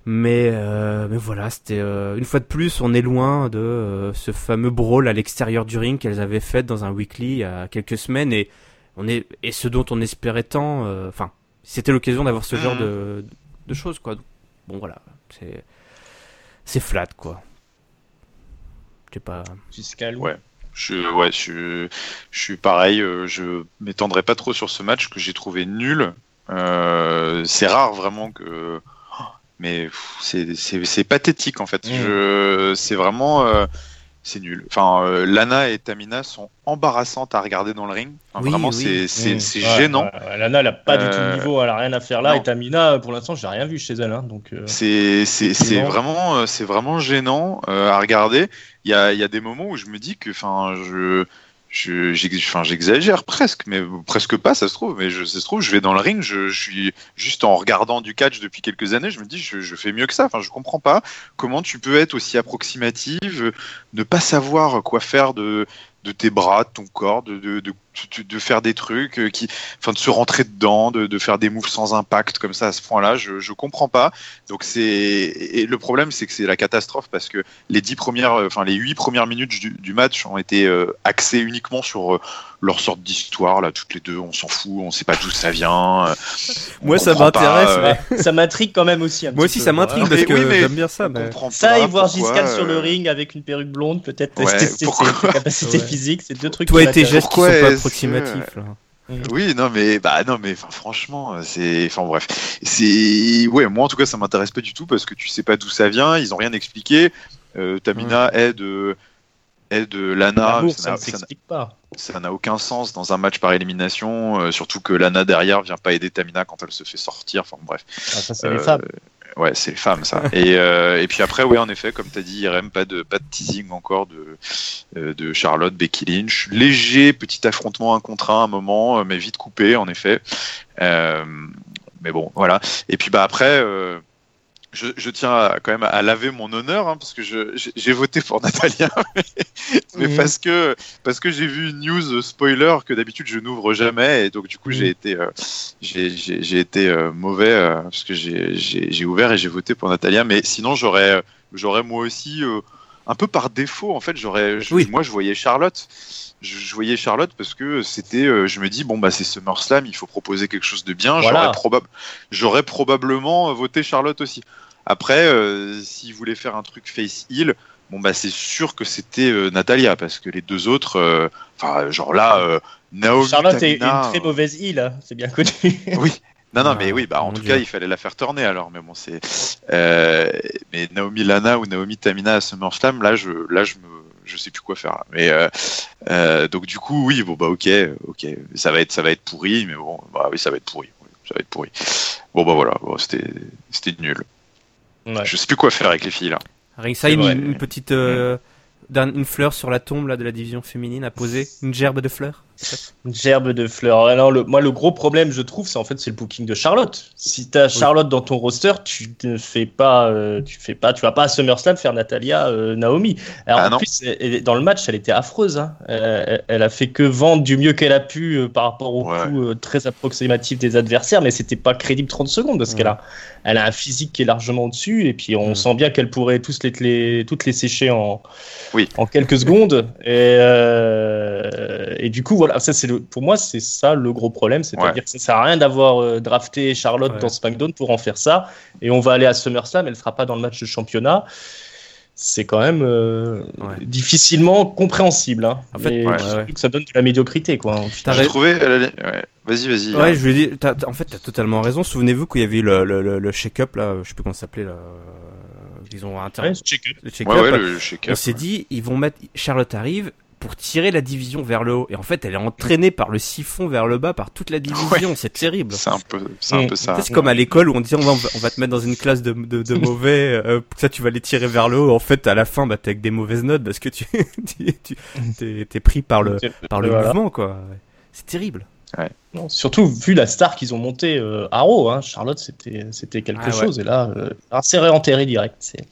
Mais, euh, mais voilà, c'était euh, une fois de plus, on est loin de euh, ce fameux brawl à l'extérieur du ring qu'elles avaient fait dans un weekly il y a quelques semaines et on est et ce dont on espérait tant. Enfin, c'était l'occasion d'avoir ce genre de, de choses quoi. Bon voilà, c'est c'est flat quoi. Je sais pas. Fiscal. Ouais. Je, ouais, je, je suis pareil. je m'étendrai pas trop sur ce match que j'ai trouvé nul. c'est rare vraiment que mais c'est pathétique en fait. Mmh. C'est vraiment euh, c'est nul. Enfin, euh, Lana et Tamina sont embarrassantes à regarder dans le ring. vraiment, c'est mmh. gênant. Lana, elle a pas du tout le euh, niveau, elle a rien à faire là. Et Tamina, pour l'instant, j'ai rien vu chez elle. Hein, donc. c'est vraiment c'est vraiment gênant à regarder. Il y a, y a des moments où je me dis que, enfin, je j'exagère presque, mais presque pas, ça se trouve. Mais je, ça se trouve, je vais dans le ring, je, suis juste en regardant du catch depuis quelques années, je me dis, je, fais mieux que ça. Enfin, je comprends pas comment tu peux être aussi approximative, ne pas savoir quoi faire de, tes bras, de ton corps, de, de faire des trucs, euh, qui, enfin, de se rentrer dedans, de, de faire des moves sans impact comme ça à ce point-là, je, je comprends pas. Donc c'est et le problème, c'est que c'est la catastrophe parce que les dix premières, euh, enfin les huit premières minutes du, du match ont été euh, axées uniquement sur leur sorte d'histoire là, toutes les deux, on s'en fout, on sait pas d'où ça vient. Moi, ça m'intéresse, mais... ça m'intrigue quand même aussi. Un Moi aussi, ça m'intrigue parce que j'aime bien ça. Mais... Ça et voir Giscard sur le ring avec une perruque blonde, peut-être tester ses capacités physiques, c'est deux trucs. Toi et tes gestes qui sont pas approximatif. Là. Oui, non, mais bah non, mais franchement, c'est, enfin bref, c'est, ouais, moi en tout cas, ça m'intéresse pas du tout parce que tu sais pas d'où ça vient, ils ont rien expliqué. Euh, Tamina aide, aide Lana, ça, s'explique pas. Ça n'a aucun sens dans un match par élimination, euh, surtout que Lana derrière vient pas aider Tamina quand elle se fait sortir. Enfin bref. Ah, ça c'est les femmes. Euh, Ouais, c'est les femmes, ça. et, euh, et puis après, oui, en effet, comme tu as dit, IRM, pas de, pas de teasing encore de, de Charlotte, Becky Lynch. Léger petit affrontement un contre un à un moment, mais vite coupé, en effet. mais bon, voilà. Et puis bah après, je, tiens quand même à laver mon honneur hein, parce que j'ai voté pour Natalia, mais, parce que parce que j'ai vu une news spoiler que d'habitude je n'ouvre jamais et donc du coup j'ai mhm. été euh, j'ai été euh, mauvais euh, parce que j'ai ouvert et j'ai voté pour Natalia, mais sinon j'aurais j'aurais moi aussi un peu par défaut en fait j'aurais moi je voyais Charlotte je, voyais Charlotte parce que c'était, euh, je me dis bon bah c'est SummerSlam, il faut proposer quelque chose de bien. J'aurais, j'aurais probablement voté Charlotte aussi. Après, euh, s'il voulait faire un truc face heel, bon bah c'est sûr que c'était euh, Natalia parce que les deux autres, enfin genre là, Naomi. Charlotte est une très mauvaise heel, hein, c'est bien connu. oui. Non, non, mais oui, bah, en tout cas, il fallait la faire tourner alors. Mais bon, c'est. mais Naomi Lana ou Naomi Tamina à SummerSlam, là, je, là, je me, je sais plus quoi faire. Mais euh, euh, donc du coup, oui, bon bah ok, ok, ça va être, ça va être pourri, mais bon, bah oui, ça va être pourri, ça va être pourri. Bon bah voilà, bon, c'était, c'était nul. Je sais plus quoi faire avec les filles là. Ringside, une, une, petite une fleur sur la tombe là, de la division féminine à poser Une gerbe de fleurs Une gerbe de fleurs. Alors, le, moi, le gros problème, je trouve, c'est en fait c'est le booking de Charlotte. Si tu as Charlotte dans ton roster, tu ne fais pas, euh, tu fais pas, tu vas pas à SummerSlam faire Natalia euh, Naomi. Alors, ah, en plus, dans le match, elle était affreuse. Hein. Elle, a fait que vendre du mieux qu'elle a pu euh, par rapport au coup très approximatif des adversaires, mais c'était pas crédible 30 secondes parce qu'elle a, elle a un physique qui est largement au-dessus et puis on sent bien qu'elle pourrait tous les, les, toutes les sécher en en quelques secondes. Et, euh, et du coup, voilà, ça, c'est le, pour moi, c'est ça le gros problème. C'est-à-dire que ça sert à rien d'avoir euh, drafté Charlotte dans SmackDown pour en faire ça. Et on va aller à SummerSlam, elle ne sera pas dans le match de championnat. C'est quand même euh, difficilement compréhensible. Hein. En fait, que ça donne de la médiocrité. Quoi, J'ai trouvé. Vas-y, vas-y. Ouais, je lui dis. en fait, tu as totalement raison. Souvenez-vous qu'il y avait eu le, le, le, shake-up, là, je sais plus comment ça s'appelait, là ils ont intérêt. on s'est dit, ils vont mettre Charlotte arrive pour tirer la division vers le haut. Et en fait, elle est entraînée par le siphon vers le bas par toute la division. C'est terrible. C'est un peu, c'est un peu ça. C'est comme à l'école où on dit on va, on va te mettre dans une classe de, de, de mauvais, euh, ça tu vas les tirer vers le haut. En fait, à la fin, bah t'es avec des mauvaises notes parce que tu, tu, t'es, pris par le, par le mouvement quoi. C'est terrible. Non, surtout vu la star qu'ils ont montée euh, à Raw, hein, Charlotte, c'était c'était quelque ah chose. Et là, euh, c'est réenterré direct. C'est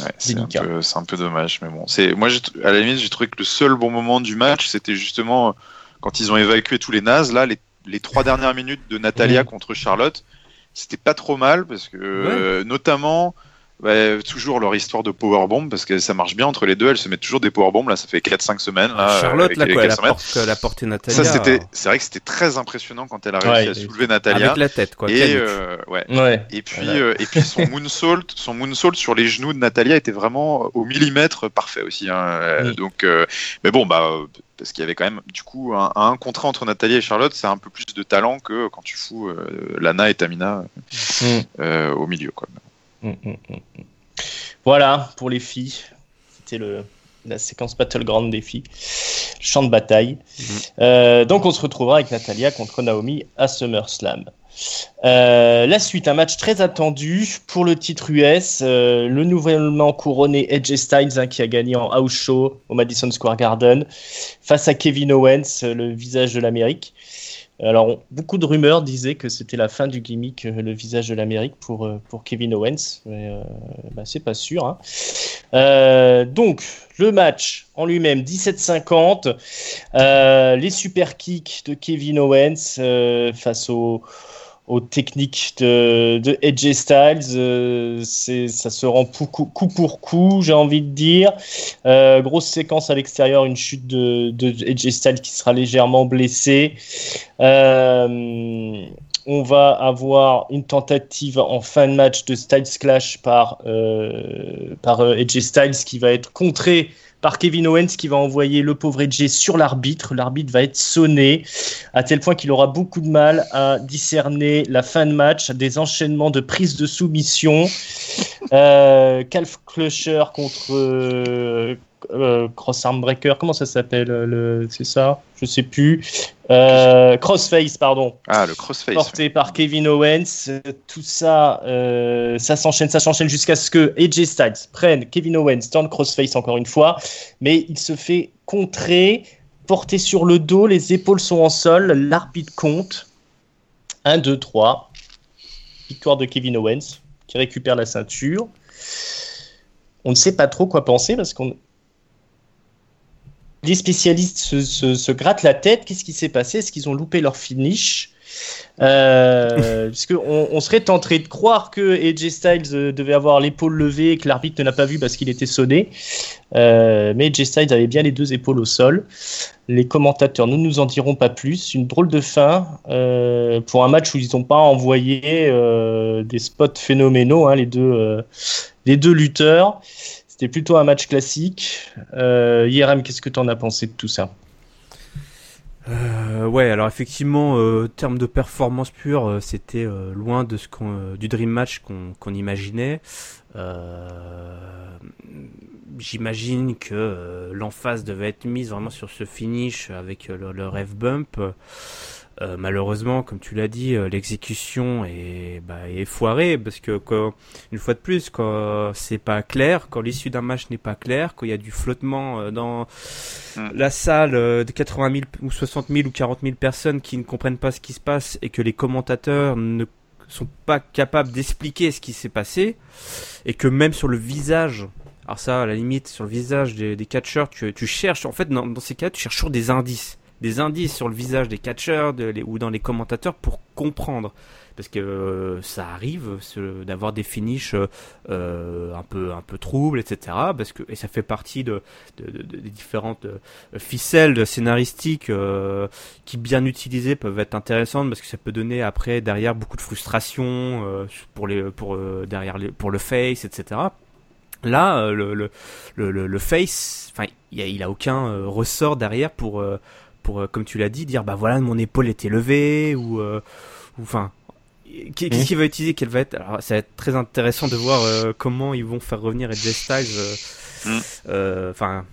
ouais, un, peu dommage, mais bon. C'est moi, à la limite, j'ai trouvé que le seul bon moment du match, c'était justement quand ils ont évacué tous les nazes. Là, les, les trois dernières minutes de Natalia contre Charlotte, c'était pas trop mal parce que, euh, notamment bah, toujours leur histoire de powerbomb parce que ça marche bien entre les deux. Elles se mettent toujours des powerbombs. Là, ça fait 4-5 semaines. Là, Charlotte, là, quoi, elle, apporte, elle a porté Natalia. Ça, c'était, c'est vrai que c'était très impressionnant quand elle a réussi à soulever Natalia. Avec la tête, quoi. Et, euh, ouais. ouais. Et puis, euh, et puis son moonsault, son moonsault sur les genoux de Natalia était vraiment au millimètre parfait aussi. Hein. Donc, euh, mais bon, bah, parce qu'il y avait quand même, du coup, un, un contrat entre Natalia et Charlotte, c'est un peu plus de talent que quand tu fous Lana et Tamina mm. au milieu, quoi. Mm, mm, mm, voilà pour les filles. C'était le la séquence Battleground des filles, champ de bataille. Euh, donc on se retrouvera avec Natalia contre Naomi à SummerSlam. Euh, la suite, un match très attendu pour le titre US. Euh, le nouvellement couronné Edge Styles hein, qui a gagné en house show au Madison Square Garden face à Kevin Owens, le visage de l'Amérique. Alors, beaucoup de rumeurs disaient que c'était la fin du gimmick, euh, le visage de l'Amérique pour, euh, Kevin Owens, mais euh, bah, c'est pas sûr. Hein. donc, le match en lui-même, 17-50, les super kicks de Kevin Owens face au, aux techniques de, de Edge Styles. Euh, ça se rend coup, pour coup, j'ai envie de dire. Euh, grosse séquence à l'extérieur, une chute de, de Edge Styles qui sera légèrement blessé. Euh, on va avoir une tentative en fin de match de Styles Clash par, par Edge Styles qui va être contré par Kevin Owens qui va envoyer le pauvre Edge sur l'arbitre. L'arbitre va être sonné à tel point qu'il aura beaucoup de mal à discerner la fin de match, des enchaînements de prise de soumission. Euh, Calf Crusher contre euh, euh, Cross Arm Breaker, comment ça s'appelle le, C'est ça Je sais plus. Euh, crossface, pardon. Ah, le Crossface. Porté par Kevin Owens. Tout ça, euh, ça s'enchaîne, ça s'enchaîne jusqu'à ce que AJ Styles prenne Kevin Owens dans le Crossface encore une fois. Mais il se fait contrer, porté sur le dos, les épaules sont en sol, l'arbitre compte. 1, 2, 3. Victoire de Kevin Owens qui récupère la ceinture. On ne sait pas trop quoi penser parce qu'on les spécialistes se, grattent la tête. Qu'est-ce qui s'est passé? Est-ce qu'ils ont loupé leur finish? Euh, on serait tenté de croire que AJ Styles euh, devait avoir l'épaule levée et que l'arbitre ne l'a pas vu parce qu'il était sonné. Euh, mais AJ Styles avait bien les deux épaules au sol. Les commentateurs ne nous en diront pas plus. Une drôle de fin euh, pour un match où ils n'ont pas envoyé des spots phénoménaux, hein, les, deux, les deux lutteurs. C'était plutôt un match classique. Euh, qu'est-ce que tu en as pensé de tout ça? Euh, ouais, alors effectivement, euh, termes de performance pure, euh, c'était euh, loin de ce qu'on, du dream match qu'on, imaginait. J'imagine que l'emphase devait être mise vraiment sur ce finish avec le, le rev bump. Euh, malheureusement, comme tu l'as dit, euh, l'exécution est, bah, est foirée parce que quand, une fois de plus, quand c'est pas clair, quand l'issue d'un match n'est pas claire, quand il y a du flottement euh, dans mm. la salle de 80 000 ou 60 000 ou 40 000 personnes qui ne comprennent pas ce qui se passe et que les commentateurs ne sont pas capables d'expliquer ce qui s'est passé et que même sur le visage alors ça, à la limite, sur le visage des, des catcheurs, tu, tu cherches, en fait, dans, dans ces cas, tu cherches toujours des indices des indices sur le visage des catcheurs ou dans les commentateurs pour comprendre. Parce que euh, ça arrive d'avoir des finishes euh, un peu un peu troubles, etc. Parce que et ça fait partie de, des différentes euh, ficelles scénaristiques qui bien utilisées peuvent être intéressantes parce que ça peut donner après derrière beaucoup de frustration pour les pour derrière pour le face, etc. Là, le, le, le, le face, il, il a aucun ressort derrière pour pour, euh, comme tu l'as dit, dire bah voilà, mon épaule était levée ou, euh, enfin, qu'est-ce mmh. qu'il va utiliser Quelle va être Alors, ça va être très intéressant de voir euh, comment ils vont faire revenir Edge Styles. Mmh. Enfin,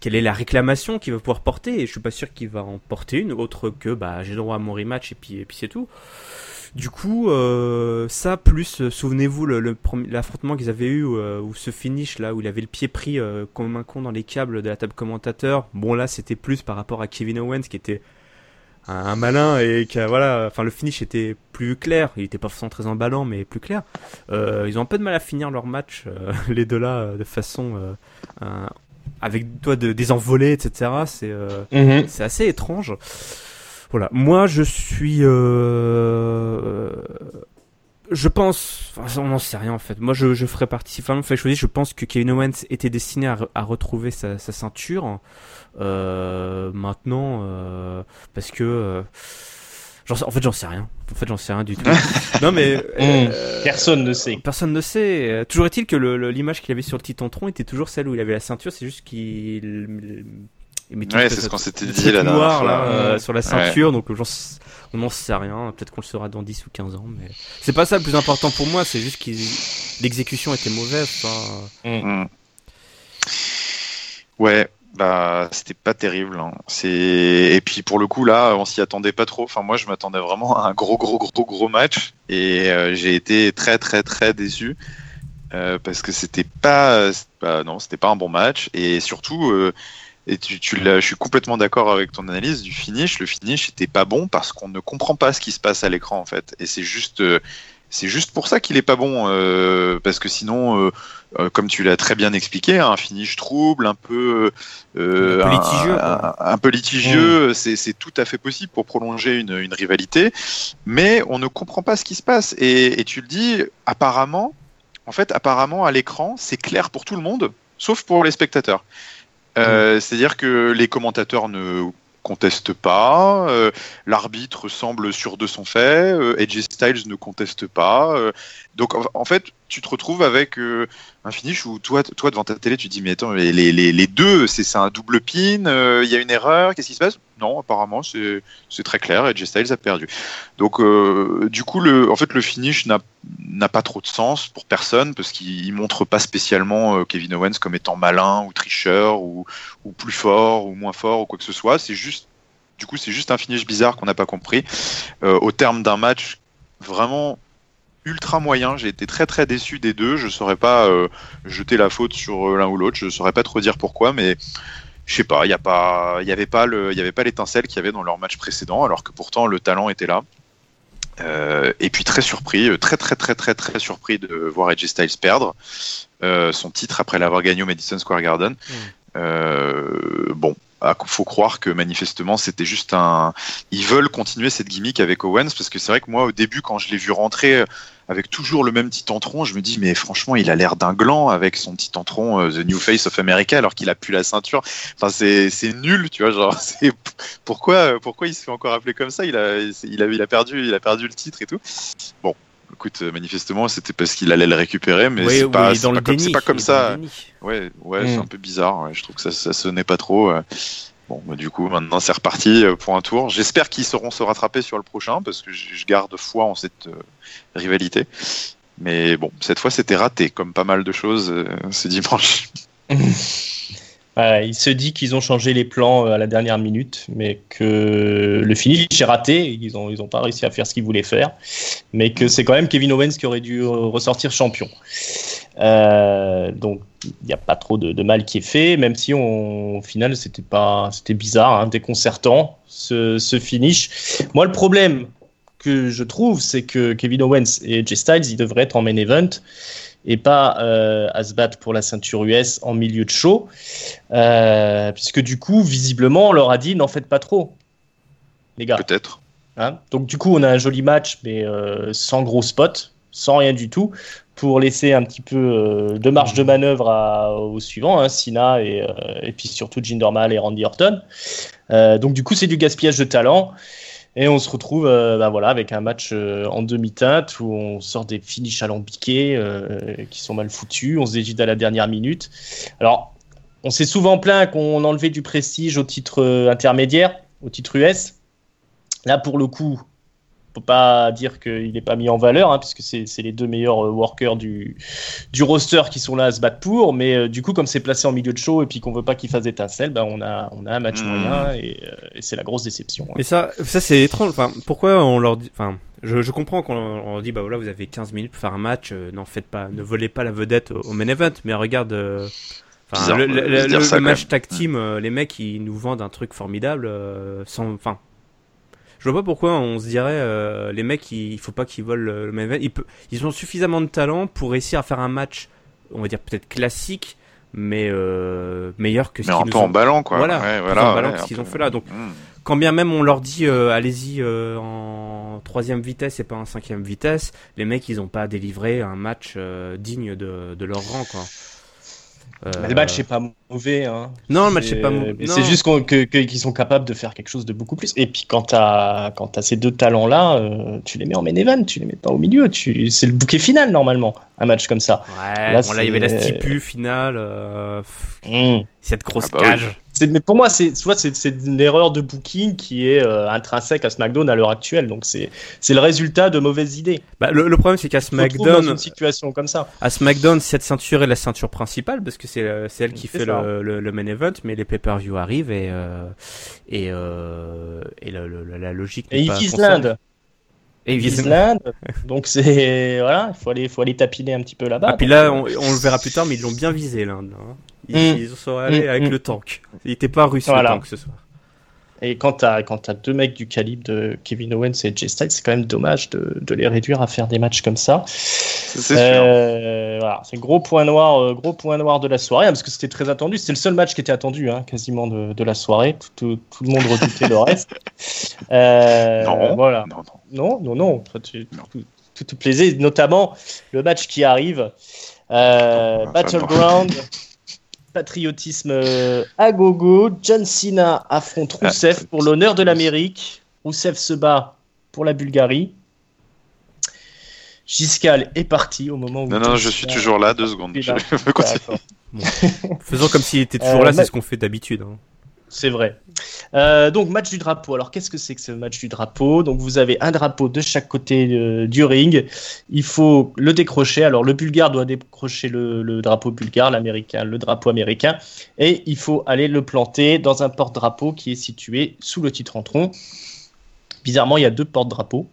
quelle est la réclamation qu'il va pouvoir porter Et je suis pas sûr qu'il va en porter une autre que bah j'ai droit à mon rematch et puis et puis c'est tout. Du coup, euh, ça plus, euh, souvenez-vous le, l'affrontement qu'ils avaient eu euh, ou ce finish là où il avait le pied pris comme un con dans les câbles de la table commentateur. Bon là, c'était plus par rapport à Kevin Owens qui était un, malin et qui voilà, enfin le finish était plus clair. Il était pas forcément très emballant, mais plus clair. ils ont un peu de mal à finir leur match, les deux là, de façon avec toi de, des envolées, etc. C'est mm-hmm. c'est assez étrange. Voilà. Moi, je suis. Euh, je pense. Enfin, on n'en sait rien en fait. Moi, je, je ferais partie. Enfin, fait choisir. Je pense que Kevin Owens était destiné à, à retrouver sa, sa ceinture. Euh, maintenant, euh, parce que. Euh, en fait, j'en sais rien. En fait, j'en sais rien du tout. non, mais hmm. euh, personne ne sait. Personne ne sait. Toujours est-il que l'image qu'il avait sur le Titantron était toujours celle où il avait la ceinture. C'est juste qu'il ouais, c'est ce qu'on s'était dit la dernière fois. Là, euh, sur la ceinture, donc on n'en sait rien. Peut-être qu'on le saura dans 10 ou 15 ans, mais c'est pas ça le plus important pour moi. C'est juste que l'exécution était mauvaise. Mm. Mm. Ouais, bah c'était pas terrible. Hein. C'est et puis pour le coup là, on s'y attendait pas trop. Enfin moi, je m'attendais vraiment à un gros, gros, gros, gros match et euh, j'ai été très, très, très déçu. Euh, parce que c'était pas, pas non c'était pas un bon match et surtout euh, et tu, tu je suis complètement d'accord avec ton analyse du finish. Le finish était pas bon parce qu'on ne comprend pas ce qui se passe à l'écran en fait. Et c'est juste, euh, c'est juste pour ça qu'il est pas bon. Euh, parce que sinon, euh, comme tu l'as très bien expliqué, un finish trouble, un peu, un peu litigieux, un, peu litigieux c'est tout à fait possible pour prolonger une, une, rivalité. Mais on ne comprend pas ce qui se passe. Et, et tu le dis, apparemment, en fait, apparemment à l'écran, c'est clair pour tout le monde, sauf pour les spectateurs. Euh, mm. C'est-à-dire que les commentateurs ne contestent pas, euh, l'arbitre semble sûr de son fait, euh, Edge Styles ne conteste pas. donc en, fait, tu te retrouves avec un finish où toi, toi devant ta télé, tu te dis mais attends, les, les, deux, c'est un double pin, il y a une erreur, qu'est-ce qui se passe? Non, apparemment c'est très clair, Edge Styles a perdu. Donc du coup, le, en fait, le finish n'a pas trop de sens pour personne parce qu'il montre pas spécialement euh, Kevin Owens comme étant malin ou tricheur ou, ou plus fort ou moins fort ou quoi que ce soit. C'est juste, du coup, c'est juste un finish bizarre qu'on n'a pas compris. Euh, au terme d'un match vraiment ultra moyen, j'ai été très très déçu des deux. Je saurais pas euh, jeter la faute sur l'un ou l'autre. Je saurais pas trop dire pourquoi, mais je sais pas. Il y a pas, il y avait pas le, il y avait pas l'étincelle qu'il y avait dans leur match précédent, alors que pourtant le talent était là. Euh, et puis très surpris, euh, très très très très très surpris de voir AJ Styles perdre euh, son titre après l'avoir gagné au Madison Square Garden. Mm. bon, il faut croire que manifestement c'était juste un. Ils veulent continuer cette gimmick avec Owens parce que c'est vrai que moi au début quand je l'ai vu rentrer avec toujours le même titantron, je me dis mais franchement il a l'air d'un gland avec son titantron euh, The New Face of America alors qu'il a plus la ceinture. Enfin c'est nul, tu vois genre pourquoi pourquoi il se fait encore appeler comme ça? Il a il a il a perdu il a perdu le titre et tout. Bon écoute, manifestement, c'était parce qu'il allait le récupérer, mais c'est pas, pas, comme, pas comme ça. Ouais, ouais, c'est mm. un peu bizarre. Ouais. Je trouve que ça, ça sonnait pas trop. Bon, bah, du coup, maintenant c'est reparti euh, pour un tour. J'espère qu'ils sauront se rattraper sur le prochain parce que je garde foi en cette euh, rivalité. Mais bon, cette fois c'était raté, comme pas mal de choses euh, ce dimanche. il se dit qu'ils ont changé les plans euh, à la dernière minute, mais que le finish est raté. Ils n'ont ont pas réussi à faire ce qu'ils voulaient faire, mais que c'est quand même Kevin Owens qui aurait dû ressortir champion. Euh, donc il n'y a pas trop de, mal qui est fait, même si au final c'était pas c'était bizarre, hein, déconcertant ce, ce, finish. Moi le problème que je trouve, c'est que Kevin Owens et Jay Styles ils devraient être en main event et pas euh, à se battre pour la ceinture US en milieu de show, euh, puisque du coup, visiblement, on leur a dit n'en faites pas trop, les gars. Peut-être. Hein? Donc du coup, on a un joli match, mais euh, sans gros spot, sans rien du tout, pour laisser un petit peu de marge de manœuvre à, aux suivants, hein, Sina et, et, puis surtout Jinder Mahal et Randy Orton. donc du coup, c'est du gaspillage de talent. Et on se retrouve euh, bah voilà, avec un match euh, en demi-teinte où on sort des finishes alambiqués euh, qui sont mal foutus. On se décide à la dernière minute. Alors, on s'est souvent plaint qu'on enlevait du prestige au titre intermédiaire, au titre US. Là, pour le coup, peut pas dire qu'il n'est pas mis en valeur, hein, puisque c'est les deux meilleurs euh, workers du, du roster qui sont là à se battre pour. Mais euh, du coup, comme c'est placé en milieu de show et puis qu'on veut pas qu'il fasse étincelle, bah, on, a, on a un match hmm. moyen et, euh, et c'est la grosse déception. Mais ça, ça c'est étrange. Enfin, pourquoi on leur dit. Enfin, je, je comprends qu'on leur dit bah voilà, vous avez 15 minutes pour faire un match, n'en faites pas, ne volez pas la vedette au, main event. Mais regarde. Enfin, le, le, match tag team, les mecs ils nous vendent un truc formidable sans, enfin, je vois pas pourquoi on se dirait euh, les mecs il faut pas qu'ils volent le même ils, ils ont suffisamment de talent pour réussir à faire un match on va dire peut-être classique mais euh, meilleur que ce qu'ils ont... en ballant quoi. Voilà, en ballant ce qu'ils ont fait là. Donc hmm. quand bien même on leur dit euh, allez-y en troisième vitesse et pas en cinquième vitesse les mecs ils ont pas délivré un match digne de, de leur rang quoi. euh... Le match n'est pas mauvais. Hein. Non, le match n'est pas mauvais. C'est juste qu'ils sont capables de faire quelque chose de beaucoup plus. Et puis quand tu as, as, ces deux talents-là, euh, tu les mets en main event, tu les mets pas au milieu. Tu... C'est le bouquet final normalement, un match comme ça. Ouais, là, bon, là il y avait la stipu finale. Euh... Mmh. Cette grosse ah bah cage mais pour moi, c'est, c'est, une erreur de booking qui est euh, intrinsèque à SmackDown à l'heure actuelle. Donc c'est, c'est le résultat de mauvaises idées. Bah, le, problème, c'est qu'à SmackDown, dans une situation comme ça. À SmackDown, cette ceinture est la ceinture principale parce que c'est, euh, c'est elle qui fait le, le, main event, mais les pay-per-view arrivent et euh, et, euh, et la logique. Et ils visent l'Inde. Et l'Inde. donc c'est voilà, il faut aller, faut aller tapiner un petit peu là-bas. Ah puis là, on, le verra plus tard, mais ils l'ont bien visé l'Inde. Hein. Ils, mm. sont allés mm, avec mm. le tank. Il n'était pas russe le tank ce soir. Et quand tu as, as, deux mecs du calibre de Kevin Owens et Jay Styles, c'est quand même dommage de, de, les réduire à faire des matchs comme ça. C'est euh, voilà, c'est gros point noir, euh, gros point noir de la soirée, hein, parce que c'était très attendu. C'était le seul match qui était attendu, hein, quasiment de, de, la soirée. Tout, tout, le monde redoutait le reste. Euh, non, voilà. non, non, non, non. Tu, tout, tout, tout, plaisait, notamment le match qui arrive, euh, Battleground patriotisme euh, à gogo. John Cena affronte ah. Rousseff pour l'honneur de l'Amérique. Rousseff se bat pour la Bulgarie. Giscal est parti au moment où. Non, non, je suis toujours là, deux secondes. Faisons comme s'il était toujours là, euh, c'est ce qu'on fait d'habitude. Hein. C'est vrai. Euh, donc match du drapeau. Alors qu'est-ce que c'est que ce match du drapeau? Donc vous avez un drapeau de chaque côté euh, du ring. Il faut le décrocher. Alors le Bulgare doit décrocher le, drapeau bulgare, l'américain le drapeau américain, et il faut aller le planter dans un porte-drapeau qui est situé sous le titre en tronc. Bizarrement, il y a deux porte-drapeaux.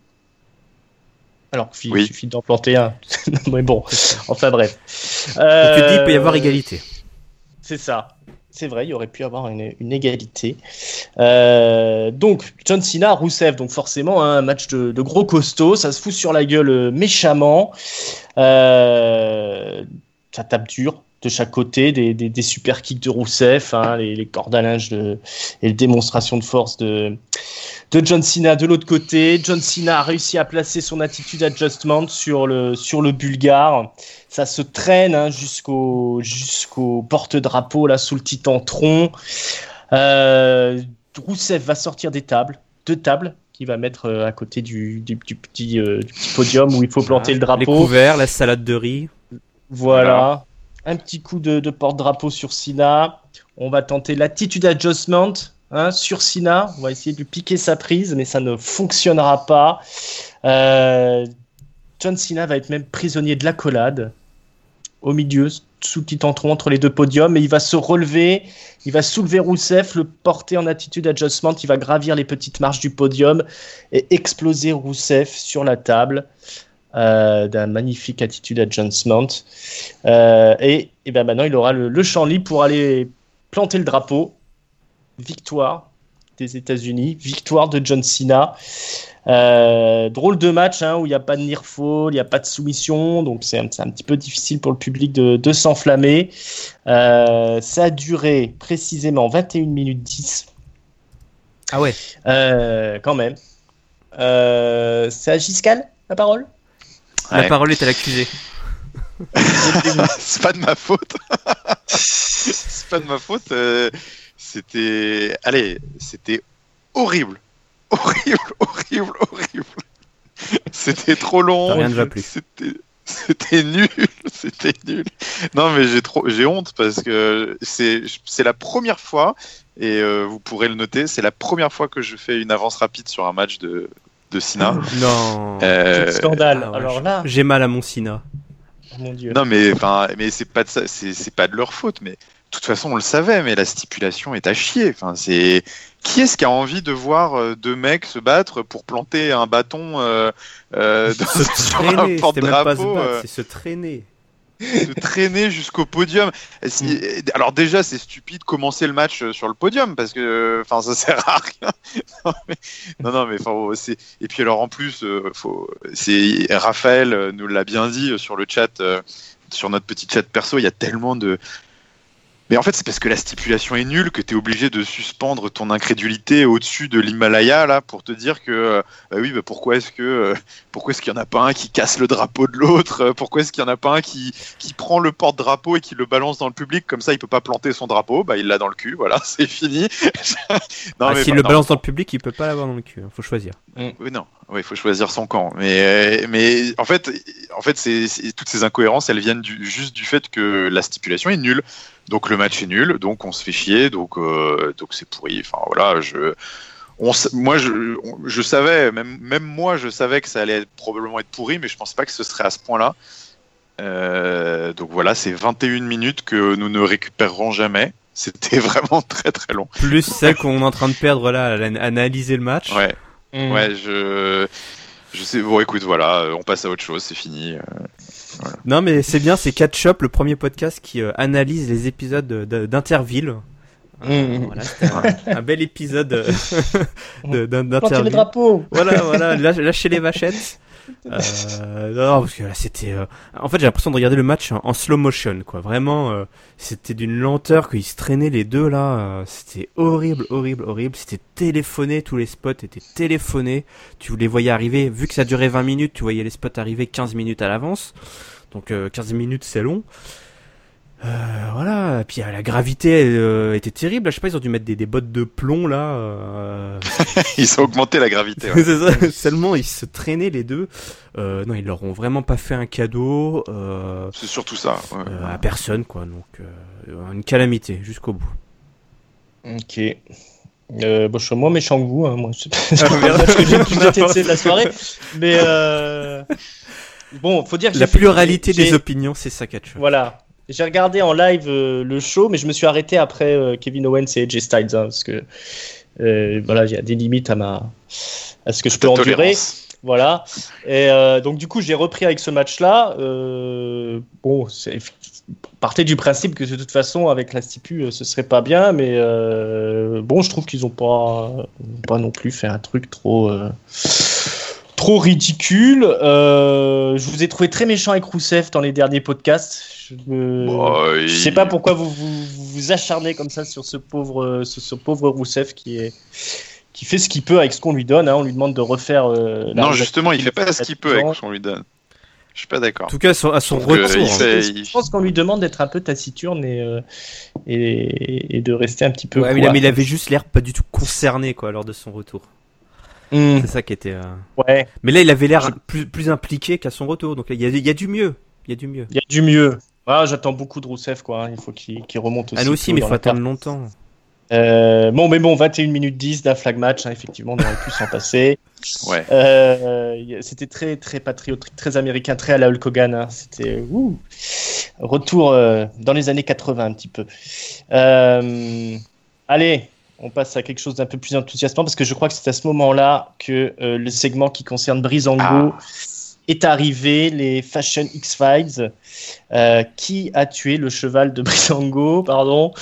Alors qu'il suffit d'en planter un. Mais bon, enfin bref. Euh, tu dis il peut y avoir égalité. C'est ça c'est vrai, il aurait pu avoir une, égalité. Euh, donc, John Cena, Rousseff, donc forcément, hein, un match de, gros costaud, ça se fout sur la gueule euh, méchamment. Euh, ça tape dur de chaque côté, des, super kicks de Rousseff, hein, les, cordes à linge et les démonstrations de force de, de John Cena de l'autre côté. John Cena a réussi à placer son attitude adjustment sur le, sur le Bulgare. Ça se traîne hein, jusqu'au jusqu'au porte-drapeau là sous le titan tronc. Euh, Rousseff va sortir des tables, deux tables qu'il va mettre euh, à côté du, du, petit, euh, du, petit, podium où il faut planter le drapeau. Les couverts, la salade de riz. Voilà. Un petit coup de, de porte-drapeau sur Sina. On va tenter l'attitude adjustment hein, sur Sina. On va essayer de lui piquer sa prise, mais ça ne fonctionnera pas. Euh, John Cena va être même prisonnier de l'accolade au milieu sous petit entrou entre les deux podiums, et il va se relever, il va soulever Rousseff, le porter en attitude adjustment, il va gravir les petites marches du podium et exploser Rousseff sur la table. Euh, d'un magnifique attitude adjustment. Euh, et, et ben maintenant, il aura le, le champ libre pour aller planter le drapeau. Victoire des États-Unis, victoire de John Cena. Euh, drôle de match hein, où il n'y a pas de near fall, il n'y a pas de soumission, donc c'est un, un, petit peu difficile pour le public de, de s'enflammer. Euh, ça a duré précisément 21 minutes 10. Ah ouais euh, Quand même. Euh, c'est à Giscal, la parole? La ouais. parole est à l'accusé. c'est pas de ma faute. c'est pas de ma faute. Euh, c'était. Allez, c'était horrible. Horrible, horrible, horrible. C'était trop long. Rien ne va plus. C'était. C'était nul, c'était nul. Non mais j'ai trop, j'ai honte parce que c'est c'est la première fois et euh, vous pourrez le noter, c'est la première fois que je fais une avance rapide sur un match de de Sina. Non. Euh, scandale. Ah, Alors là, j'ai mal à mon Sina. Oh, mon Dieu. Non mais enfin, mais c'est pas de ça, c'est c'est pas de leur faute, mais de toute façon on le savait, mais la stipulation est à chier. Enfin c'est qui est-ce qui a envie de voir euh, deux mecs se battre pour planter un bâton euh, euh, dans, se sur un porte-drapeau C'est se traîner. se traîner jusqu'au podium. Si, alors déjà, c'est stupide commencer le match sur le podium parce que, enfin, ça sert à rien. non, mais, non, non, mais enfin, c'est. Et puis alors en plus, faut. C'est Raphaël nous l'a bien dit sur le chat, sur notre petit chat perso. Il y a tellement de mais en fait, c'est parce que la stipulation est nulle que tu es obligé de suspendre ton incrédulité au-dessus de l'Himalaya là pour te dire que euh, bah oui, bah pourquoi est-ce que euh, pourquoi est-ce qu'il y en a pas un qui casse le drapeau de l'autre? Pourquoi est-ce qu'il y en a pas un qui qui prend le porte-drapeau et qui le balance dans le public? Comme ça il peut pas planter son drapeau Bah il l'a dans le cul, voilà, c'est fini. non, ah, s'il le balance dans le public, il peut pas l'avoir dans le cul. Hein. Faut choisir. Mm. Oui, non, il faut choisir son camp. Mais mais en fait, en fait, c'est toutes ces incohérences, elles viennent du, juste du fait que la stipulation est nulle. Donc le match est nul, donc on se fait chier, donc euh, donc c'est pourri. Enfin voilà, je, on, moi je, on, je savais, même même moi je savais que ça allait être, probablement être pourri, mais je pense pas que ce serait à ce point-là. Euh, donc voilà, c'est 21 minutes que nous ne récupérerons jamais. C'était vraiment très très long. Plus celle qu'on est en train de perdre là, à analyser le match. Ouais. Mmh. Ouais, je je sais. Bon, écoute, voilà, on passe à autre chose, c'est fini. Euh, voilà. Non, mais c'est bien, c'est Catch Up, le premier podcast qui euh, analyse les épisodes d'Interville. Mmh. Euh, voilà, un, un, bel épisode d'Interville. Planter le drapeau. Voilà, voilà, lâcher les vachettes. Euh, non, parce que là, c'était. Euh... En fait, j'ai l'impression de regarder le match en, slow motion, quoi. Vraiment, euh, c'était d'une lenteur qu'ils se traînaient les deux là. Euh, c'était horrible, horrible, horrible. C'était téléphoné, tous les spots étaient téléphonés. Tu les voyais arriver, vu que ça durait 20 minutes, tu voyais les spots arriver 15 minutes à l'avance. Donc 15 minutes, c'est long. Euh, voilà, et puis la gravité euh, était terrible. Je sais pas, ils ont dû mettre des, des bottes de plomb là. Euh... ils ont augmenté la gravité. Ouais. ça, seulement, ils se traînaient les deux. Euh, non, ils leur ont vraiment pas fait un cadeau. euh, C'est surtout ça. Ouais. euh, à personne, quoi. Donc, euh, une calamité jusqu'au bout. Ok. Euh, bon, je suis moins méchant que vous, hein, moi. C'est que j'ai de la soirée. Mais euh... bon, faut dire que La fait- pluralité des opinions, c'est ça, catch. Voilà. J'ai regardé en live euh, le show, mais je me suis arrêté après euh, Kevin Owens et AJ Styles, hein, parce que euh, voilà, il y a des limites à ma à ce que je peux endurer. tolérance. Voilà. Et euh, donc du coup, j'ai repris avec ce match-là. Euh, bon, c'est partez du principe que de toute façon, avec la stipu, ce serait pas bien, mais euh, bon, je trouve qu'ils ont pas, pas non plus fait un truc trop. Trop ridicule. Euh, je vous ai trouvé très méchant avec Rousseff dans les derniers podcasts. Je, je il- sais pas pourquoi vous vous, vous acharnez comme ça sur ce pauvre, ce, ce pauvre Rousseff qui est qui fait ce qu'il peut avec ce qu'on lui donne. hein. On lui demande de refaire. euh, la- Non, justement, il fait pas ce qu'il peut avec ce qu'on lui donne. Je suis pas d'accord. En tout cas, à son, à son Donc, euh, retour. il hein. fait- Je pense qu'on lui demande d'être un peu taciturne et, euh, et, et de rester un petit peu. Ouais, mais, mais il avait juste l'air pas du tout concerné, quoi, lors de son retour. Hmm, C'est ça qui était. euh, ouais, Mais là, il avait l'air Je- plus, plus impliqué qu'à son retour. Donc, il y a, il y a du mieux. Il y a du mieux. il y a du mieux. Ah, J'attends beaucoup de Rousseff, quoi. Il faut qu'il qu'il remonte aussi. Ah, nous aussi, mais il faut attendre longtemps. Euh, bon, mais bon, 21 minutes 10 d'un flag match, hein, effectivement, on aurait pu s'en passer. Ouais. Euh, C'était très, très patriotique, très américain, très à la Hulk Hogan. hein. C'était. Retour dans les années 80 un petit peu. allez, on passe à quelque chose d'un peu plus enthousiasmant parce que je crois que c'est à ce moment-là que le segment qui concerne Brisango ah. est arrivé, les Fashion X-Files. qui a tué le cheval de Brisango Pardon,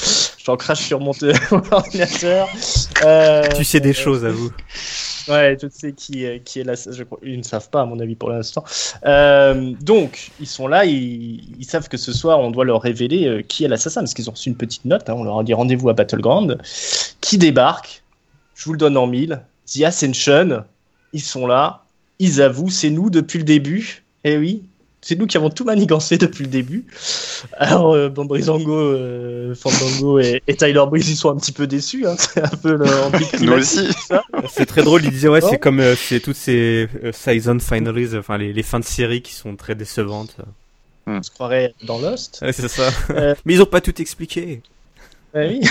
j'en crache sur mon, ordinateur. tu sais des choses à vous. Ouais, je sais qui, euh, qui est là. Je ils ne savent pas, à mon avis, pour l'instant. Euh, donc, ils sont là, ils, ils, savent que ce soir, on doit leur révéler euh, qui est l'assassin, parce qu'ils ont reçu une petite note. Hein, on leur a dit rendez-vous à Battleground. Qui débarque Je vous le donne en mille. The Ascension, ils sont là. Ils avouent, c'est nous depuis le début. Eh oui, c'est nous qui avons tout manigancé depuis le début. Alors, euh, bon, Brizango, euh, Fandango et, Tyler Breeze, ils sont un petit peu déçus. Hein. C'est un peu le Nous aussi. C'est très drôle. Ils disaient, ouais, c'est comme euh, c'est toutes ces season finales, enfin les, fins de série qui sont très décevantes. On se croirait dans Lost. Ouais, c'est ça. Mais ils ont pas tout expliqué. oui.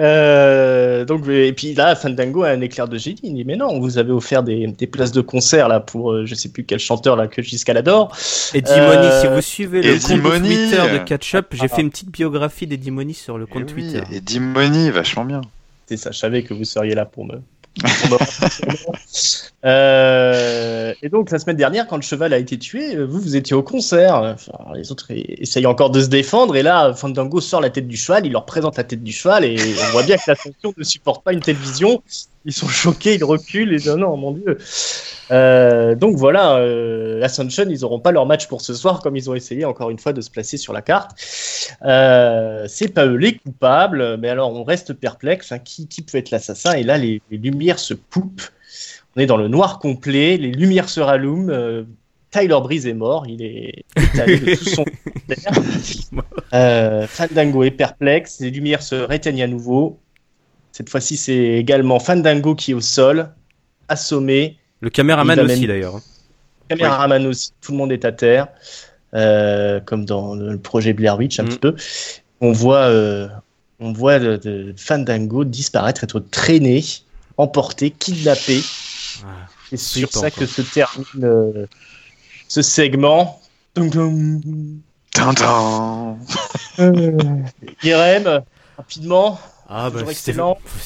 Euh, donc, et puis là, Fandango a un éclair de génie. Il dit Mais non, on vous avez offert des, des places de concert là pour euh, je sais plus quel chanteur là que Giscala adore. Et Dimoni, si vous suivez le compte Twitter de Catch-Up, j'ai fait une petite biographie des Dimoni sur le compte Twitter. Et Dimoni, vachement bien. C'est ça, je savais que vous seriez là pour me, euh, et donc la semaine dernière, quand le cheval a été tué, vous vous étiez au concert. les autres essayent encore de se défendre et là, Fandango sort la tête du cheval, il leur présente la tête du cheval et on voit bien que la fonction ne supporte pas une telle vision ils sont choqués, ils reculent et disent oh non, mon Dieu. Euh, donc voilà, euh, Sunshine, ils n'auront pas leur match pour ce soir comme ils ont essayé encore une fois de se placer sur la carte. Euh, c'est pas eux les coupables, mais alors on reste perplexe. Hein, qui, qui, peut être l'assassin? Et là, les, lumières se coupent. On est dans le noir complet, les lumières se rallument. Euh, Tyler Breeze est mort, il est étalé de tout son euh, Fandango est perplexe, les lumières se réteignent à nouveau. Cette fois-ci, c'est également Fandango qui est au sol, assommé. Le caméraman aussi d'ailleurs. Le caméraman aussi, tout le monde est à terre, euh, comme dans le projet Blair Witch un mm. petit peu. On voit, euh, on voit Fandango disparaître, être traîné, emporté, kidnappé. Ah, c'est sur ça que se termine euh, ce segment. Tintin. Irem, rapidement, ah bah c'est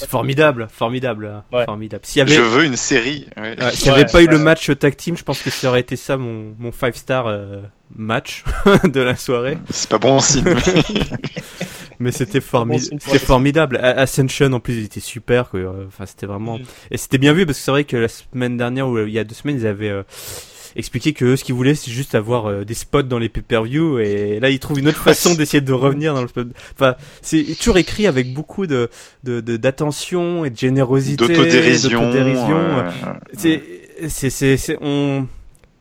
formidable, formidable, formidable. S'il y avait... Je veux une série. S'il n'y avait pas eu le match tag team, je pense que ça aurait été ça mon mon five star euh, match de la soirée. C'est pas bon signe. Mais c'était formidable. C'était formidable. Ascension en plus il était super. Enfin c'était vraiment. Mm. Et c'était bien vu parce que c'est vrai que la semaine dernière ou il y a deux semaines ils avaient euh, expliquer que ce qu'ils voulaient c'est juste avoir euh, des spots dans les pay-per-view. Et là ils trouvent une autre façon d'essayer de revenir dans le enfin c'est toujours écrit avec beaucoup de d'attention et de générosité d'autodérision c'est c'est c'est on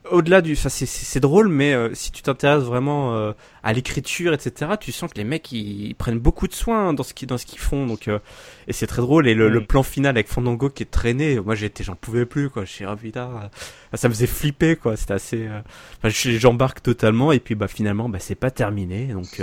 au-delà du, c'est drôle, mais euh, si tu t'intéresses vraiment euh, à l'écriture, etc., tu sens que les mecs ils, prennent beaucoup de soin dans ce qu'ils dans ce qu'ils font, donc euh, et c'est très drôle. Et le, plan final avec Fandango qui est traîné, moi j'étais, j'en pouvais plus quoi. Je suis ah, putain, ça me faisait flipper quoi. C'était assez, j'embarque totalement et puis bah finalement bah c'est pas terminé, donc.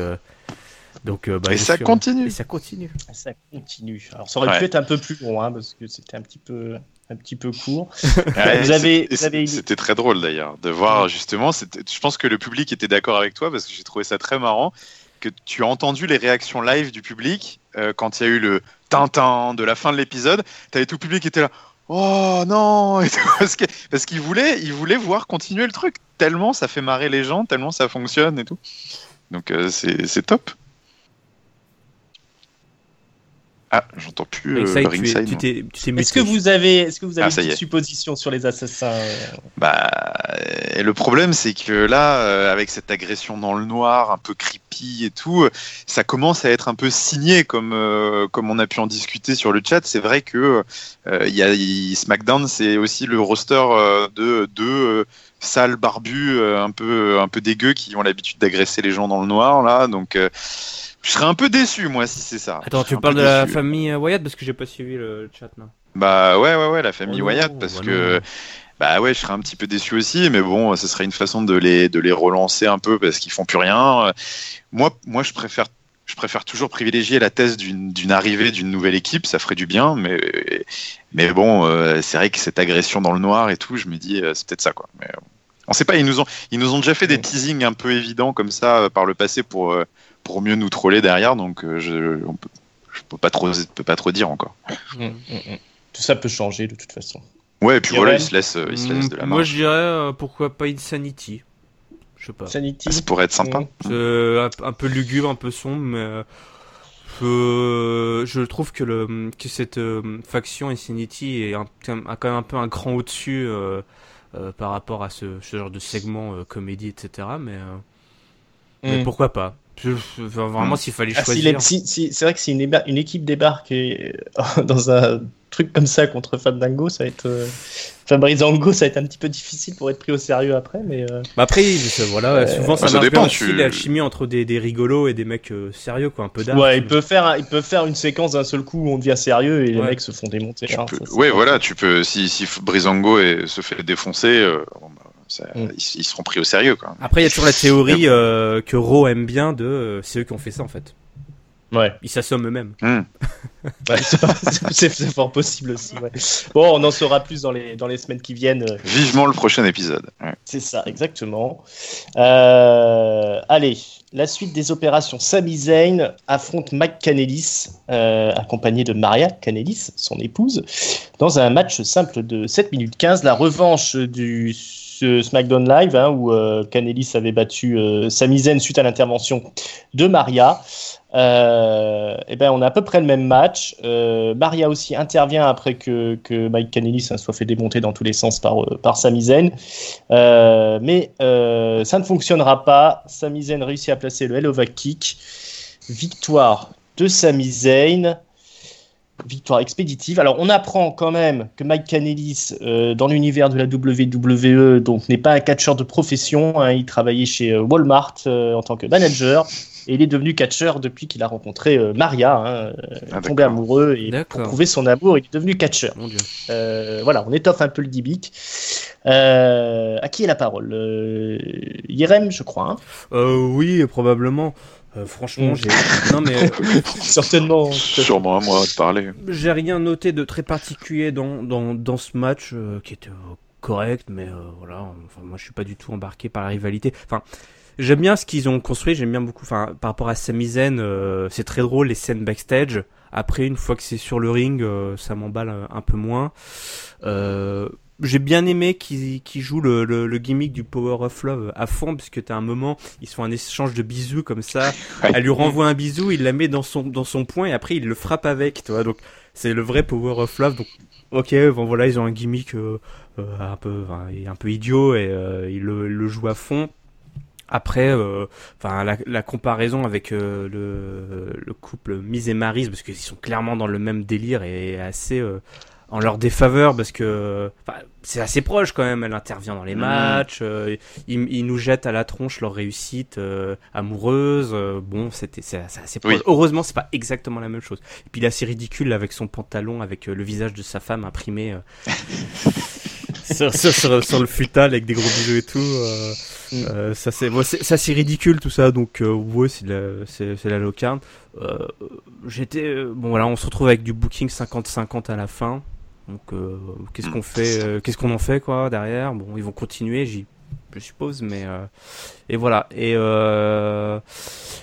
Donc, bah, et ça continue. Et ça continue. Ça continue. Alors, ça aurait pu être un peu plus long, hein, parce que c'était un petit peu un petit peu court. vous avez, C'était très drôle d'ailleurs de voir justement. Je pense que le public était d'accord avec toi parce que j'ai trouvé ça très marrant que tu as entendu les réactions live du public euh, quand il y a eu le Tintin de la fin de l'épisode. Tu avais tout le public qui était là. Oh non Parce qu'il voulait, il voulait voir continuer le truc. Tellement ça fait marrer les gens, tellement ça fonctionne et tout. Donc euh, c'est top. Ah, j'entends plus euh, Ringside. Est-ce que vous avez, est-ce que vous avez ah, une supposition sur les assassins euh Bah, le problème c'est que là, euh, avec cette agression dans le noir, un peu creepy et tout, ça commence à être un peu signé, comme comme on a pu en discuter sur le chat. C'est vrai que il y a SmackDown, c'est aussi le roster de deux sales barbus, un peu un peu dégueux, qui ont l'habitude d'agresser les gens dans le noir là, donc. Je serais un peu déçu, moi, si c'est ça. Attends, tu parles de la famille Wyatt parce que j'ai pas suivi le chat, non Bah ouais, ouais, ouais, la famille oh Wyatt, parce bah que. Bah ouais, je serais un petit peu déçu aussi, mais bon, ce serait une façon de les, de les relancer un peu parce qu'ils font plus rien. Moi, moi je préfère je préfère toujours privilégier la thèse d'une arrivée d'une nouvelle équipe, ça ferait du bien, mais, mais bon, euh, c'est vrai que cette agression dans le noir et tout, je me dis, euh, c'est peut-être ça, quoi. Mais, On sait pas, ils nous ont, ils nous ont déjà fait des teasings un peu évidents comme ça par le passé pour, pour mieux nous troller derrière, donc je, on peut, je peux pas trop, peux pas trop dire encore. Mm, mm, mm. Tout ça peut changer de toute façon. Ouais, et puis voilà, il se laisse, il se laisse de la main. Moi, je dirais pourquoi pas Insanity. Je sais pas. Sanity. Ça pourrait être sympa. un, peu lugubre, un peu sombre, mais je trouve que, le, que cette faction Insanity est un, a quand même un peu un cran au-dessus euh, euh, par rapport à ce, ce genre de segment euh, comédie, etc. Mais, mais pourquoi pas vraiment, s'il fallait ah, choisir. c'est vrai que si une, une, équipe débarque dans un truc comme ça contre Fandango, ça va être. Euh... Fabrizango, ça va être un petit peu difficile pour être pris au sérieux après, mais. Euh, bah après, voilà, euh, souvent ça, marche dépend, aussi la chimie entre des, des, rigolos et des mecs euh, sérieux, quoi, un peu d'art. Ouais, il peut faire, il peut faire une séquence d'un seul coup où on devient sérieux et les mecs se font démonter. Hein, ouais, voilà, tu peux, si, si Brizango se fait défoncer. Mm. ils, seront pris au sérieux. Quoi. Après, il y a toujours la théorie que Ro aime bien de c'est eux qui ont fait ça en fait. Ouais. Ils s'assomment eux-mêmes. Hmm. c'est fort possible aussi. Bon, on en saura plus dans les, dans les semaines qui viennent. Vivement le prochain épisode. C'est ça, exactement. Euh, allez, la suite des opérations. Sami Zayn affronte Mike Canelis, euh, accompagné de Maria Canelis, son épouse, dans un match simple de 7 minutes 15. La revanche du SmackDown Live, hein, où euh, Canelis avait battu euh, suite à l'intervention de Maria. Euh, et ben, on a à peu près le même match. Euh, Maria aussi intervient après que, que Mike Canelis soit fait démonter dans tous les sens par, euh, par Sami Zayn. mais ça ne fonctionnera pas. Sami Zayn réussit à placer le Hello Kick. Victoire de Sami Zayn. Victoire expéditive. Alors, on apprend quand même que Mike Canelis, dans l'univers de la WWE, donc n'est pas un catcheur de profession. Hein. il travaillait chez Walmart en tant que manager. Et il est devenu catcheur depuis qu'il a rencontré euh, Maria, hein, euh, ah, tombé amoureux. Et pour prouver son amour, il est devenu catcheur. Euh, voilà, on étoffe un peu le gimmick. à qui est la parole? Yerem, je crois. Hein oui, probablement. Franchement, mm. j'ai. Non, mais. Certainement. Sûrement à moi de parler. J'ai rien noté de très particulier dans, dans, dans ce match qui était correct, mais voilà. Enfin, moi, je suis pas du tout embarqué par la rivalité. Enfin, J'aime bien ce qu'ils ont construit, j'aime bien beaucoup. Enfin, par rapport à Sami Zayn, euh, c'est très drôle les scènes backstage. Après, une fois que c'est sur le ring, euh, ça m'emballe un, peu moins. Euh, j'ai bien aimé qu'ils jouent le, le, gimmick du Power of Love à fond, puisque t'as un moment, ils font un échange de bisous comme ça. Elle lui renvoie un bisou, il la met dans son dans son poing et après il le frappe avec, tu vois. Donc c'est le vrai Power of Love. Donc ok, bon voilà, ils ont un gimmick un peu un peu idiot et ils le, le jouent à fond. Après, euh, enfin la, la, comparaison avec euh, le, le, couple Mise et Maris, parce qu'ils sont clairement dans le même délire et assez euh, en leur défaveur, parce que c'est assez proche quand même. Elle intervient dans les mmh. matchs, ils, ils, nous jettent à la tronche leur réussite amoureuse. bon, c'était c'est assez proche. Oui. Heureusement, c'est pas exactement la même chose. Et puis il est assez ridicule avec son pantalon, avec le visage de sa femme imprimé. sur, sur, sur, le futal avec des gros bisous et tout. Euh, mm. euh, ça c'est ça c'est ridicule tout ça donc euh, ouais c'est la c'est la locarne. Euh, J'étais bon voilà on se retrouve avec du booking 50-50 à la fin. Donc qu'est-ce qu'on fait qu'est-ce qu'on en fait quoi derrière? Bon ils vont continuer j'y je suppose, mais euh, et voilà. Et euh,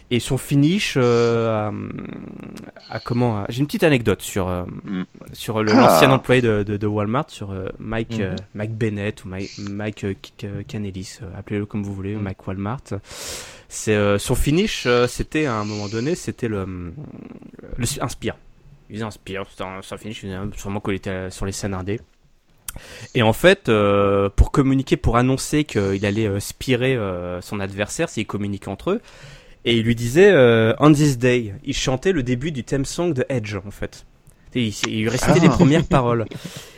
et son finish euh, à, comment J'ai une petite anecdote sur mm. sur ah. l'ancien employé de, de, Walmart, sur Mike mm-hmm. Mike Bennett ou Mike, Mike Canelis, appelez-le comme vous voulez, mm. Mike Walmart. C'est son finish, c'était à un moment donné, c'était le, le un spear. Il faisait un spear, c'était un, finish, sûrement était sur les scènes indées. Et en fait, euh, pour communiquer, pour annoncer qu'il allait euh, spirer euh, son adversaire s'il communiquait entre eux, et il lui disait On this day, il chantait le début du theme song de Edge en fait. Il, il récitait les premières paroles.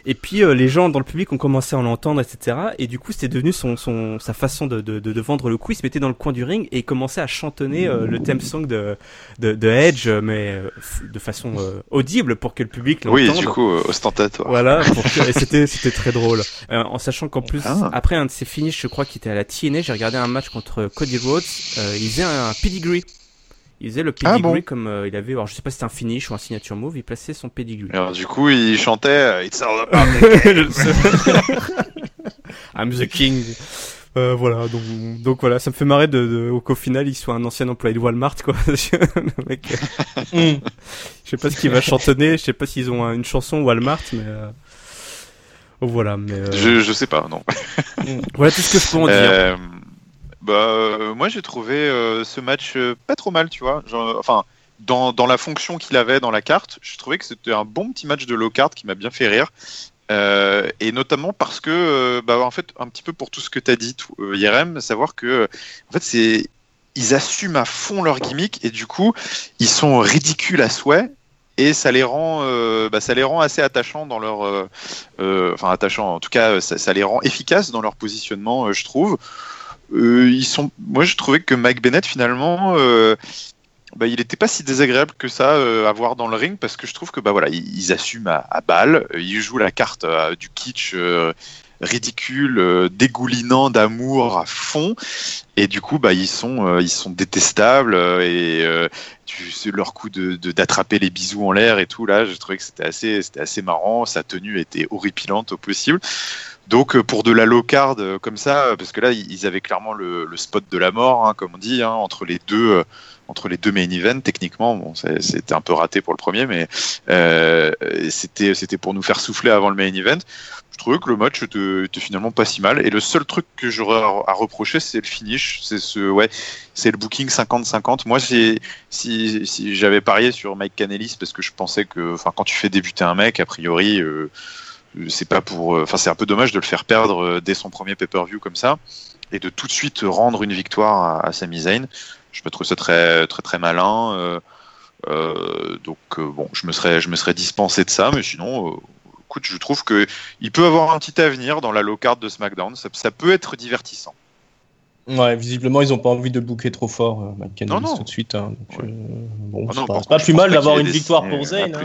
Et puis euh, les gens dans le public ont commencé à l'entendre, etc. Et du coup, c'était devenu son, son, sa façon de, de, de, vendre le coup. Il se mettait dans le coin du ring et il commençait à chantonner euh, le theme song de, de, de Edge, mais euh, de façon audible pour que le public l'entende. Oui, du coup, ostentatoire. Voilà, et c'était c'était très drôle. en sachant qu'en plus, ah. après un de ses finishes, je crois qu'il était à la TNA, j'ai regardé un match contre Cody Rhodes. il faisait un, un pedigree il faisait le ah pedigree comme euh, il avait, alors je sais pas si c'était un finish ou un signature move, il plaçait son pedigree. Alors du coup, il chantait euh, It's all I'm the king. Euh, voilà, donc, donc voilà, ça me fait marrer de, de qu'au final il soit un ancien employé de Walmart, quoi. le mec, euh, mm. je sais pas ce qu'il va chantonner, je sais pas s'ils ont une chanson Walmart, mais euh... oh, voilà. Mais euh, je, je sais pas, non. Voilà tout ce que je peux en dire. Euh, bah, moi j'ai trouvé ce match pas trop mal, tu vois. Enfin, dans, la fonction qu'il avait dans la carte, je trouvais que c'était un bon petit match de low card qui m'a bien fait rire. Euh, et notamment parce que, euh, bah, en fait, un petit peu pour tout ce que tu as dit, tout, euh, Yerem, savoir que, en fait, ils assument à fond leur gimmick et du coup, ils sont ridicules à souhait et ça les rend, bah, ça les rend assez attachants dans leur, enfin attachants, en tout cas, ça, ça, les rend efficaces dans leur positionnement, je trouve. Ils sont, moi, je trouvais que Mike Bennett finalement bah, il n'était pas si désagréable que ça euh, à voir dans le ring parce que je trouve que bah voilà ils, assument à, à, balle, euh, ils jouent la carte euh, du kitsch ridicule, dégoulinant d'amour à fond. Et du coup bah ils sont ils sont détestables et tu, leur coup de d'attraper les bisous en l'air et tout là je trouvais que c'était assez c'était assez marrant. Sa tenue était horripilante au possible donc pour de la low card comme ça, parce que là ils avaient clairement le, spot de la mort, hein, comme on dit, hein, entre les deux, entre les deux main events. Techniquement, bon, c'était un peu raté pour le premier, mais euh, c'était c'était pour nous faire souffler avant le main event. Je trouvais que le match était, finalement pas si mal. Et le seul truc que j'aurais à reprocher, c'est le finish. C'est ce ouais, c'est le booking 50-50. Moi, si, si j'avais parié sur Mike Canelis parce que je pensais que, enfin, quand tu fais débuter un mec, a priori. Euh, c'est pas pour enfin c'est un peu dommage de le faire perdre euh, dès son premier pay-per-view comme ça et de tout de suite rendre une victoire à, à Sami Zayn je me trouve ça très très très malin. Euh, euh, donc euh, bon, je me serais je me serais dispensé de ça, mais sinon, écoute, je trouve que il peut avoir un petit avenir dans la low card de SmackDown. Ça, peut être divertissant. Ouais, visiblement, ils n'ont pas envie de booker trop fort, non, non. tout de suite. Hein, bon, ah pas, plus mal d'avoir une victoire pour Zayn. Hein.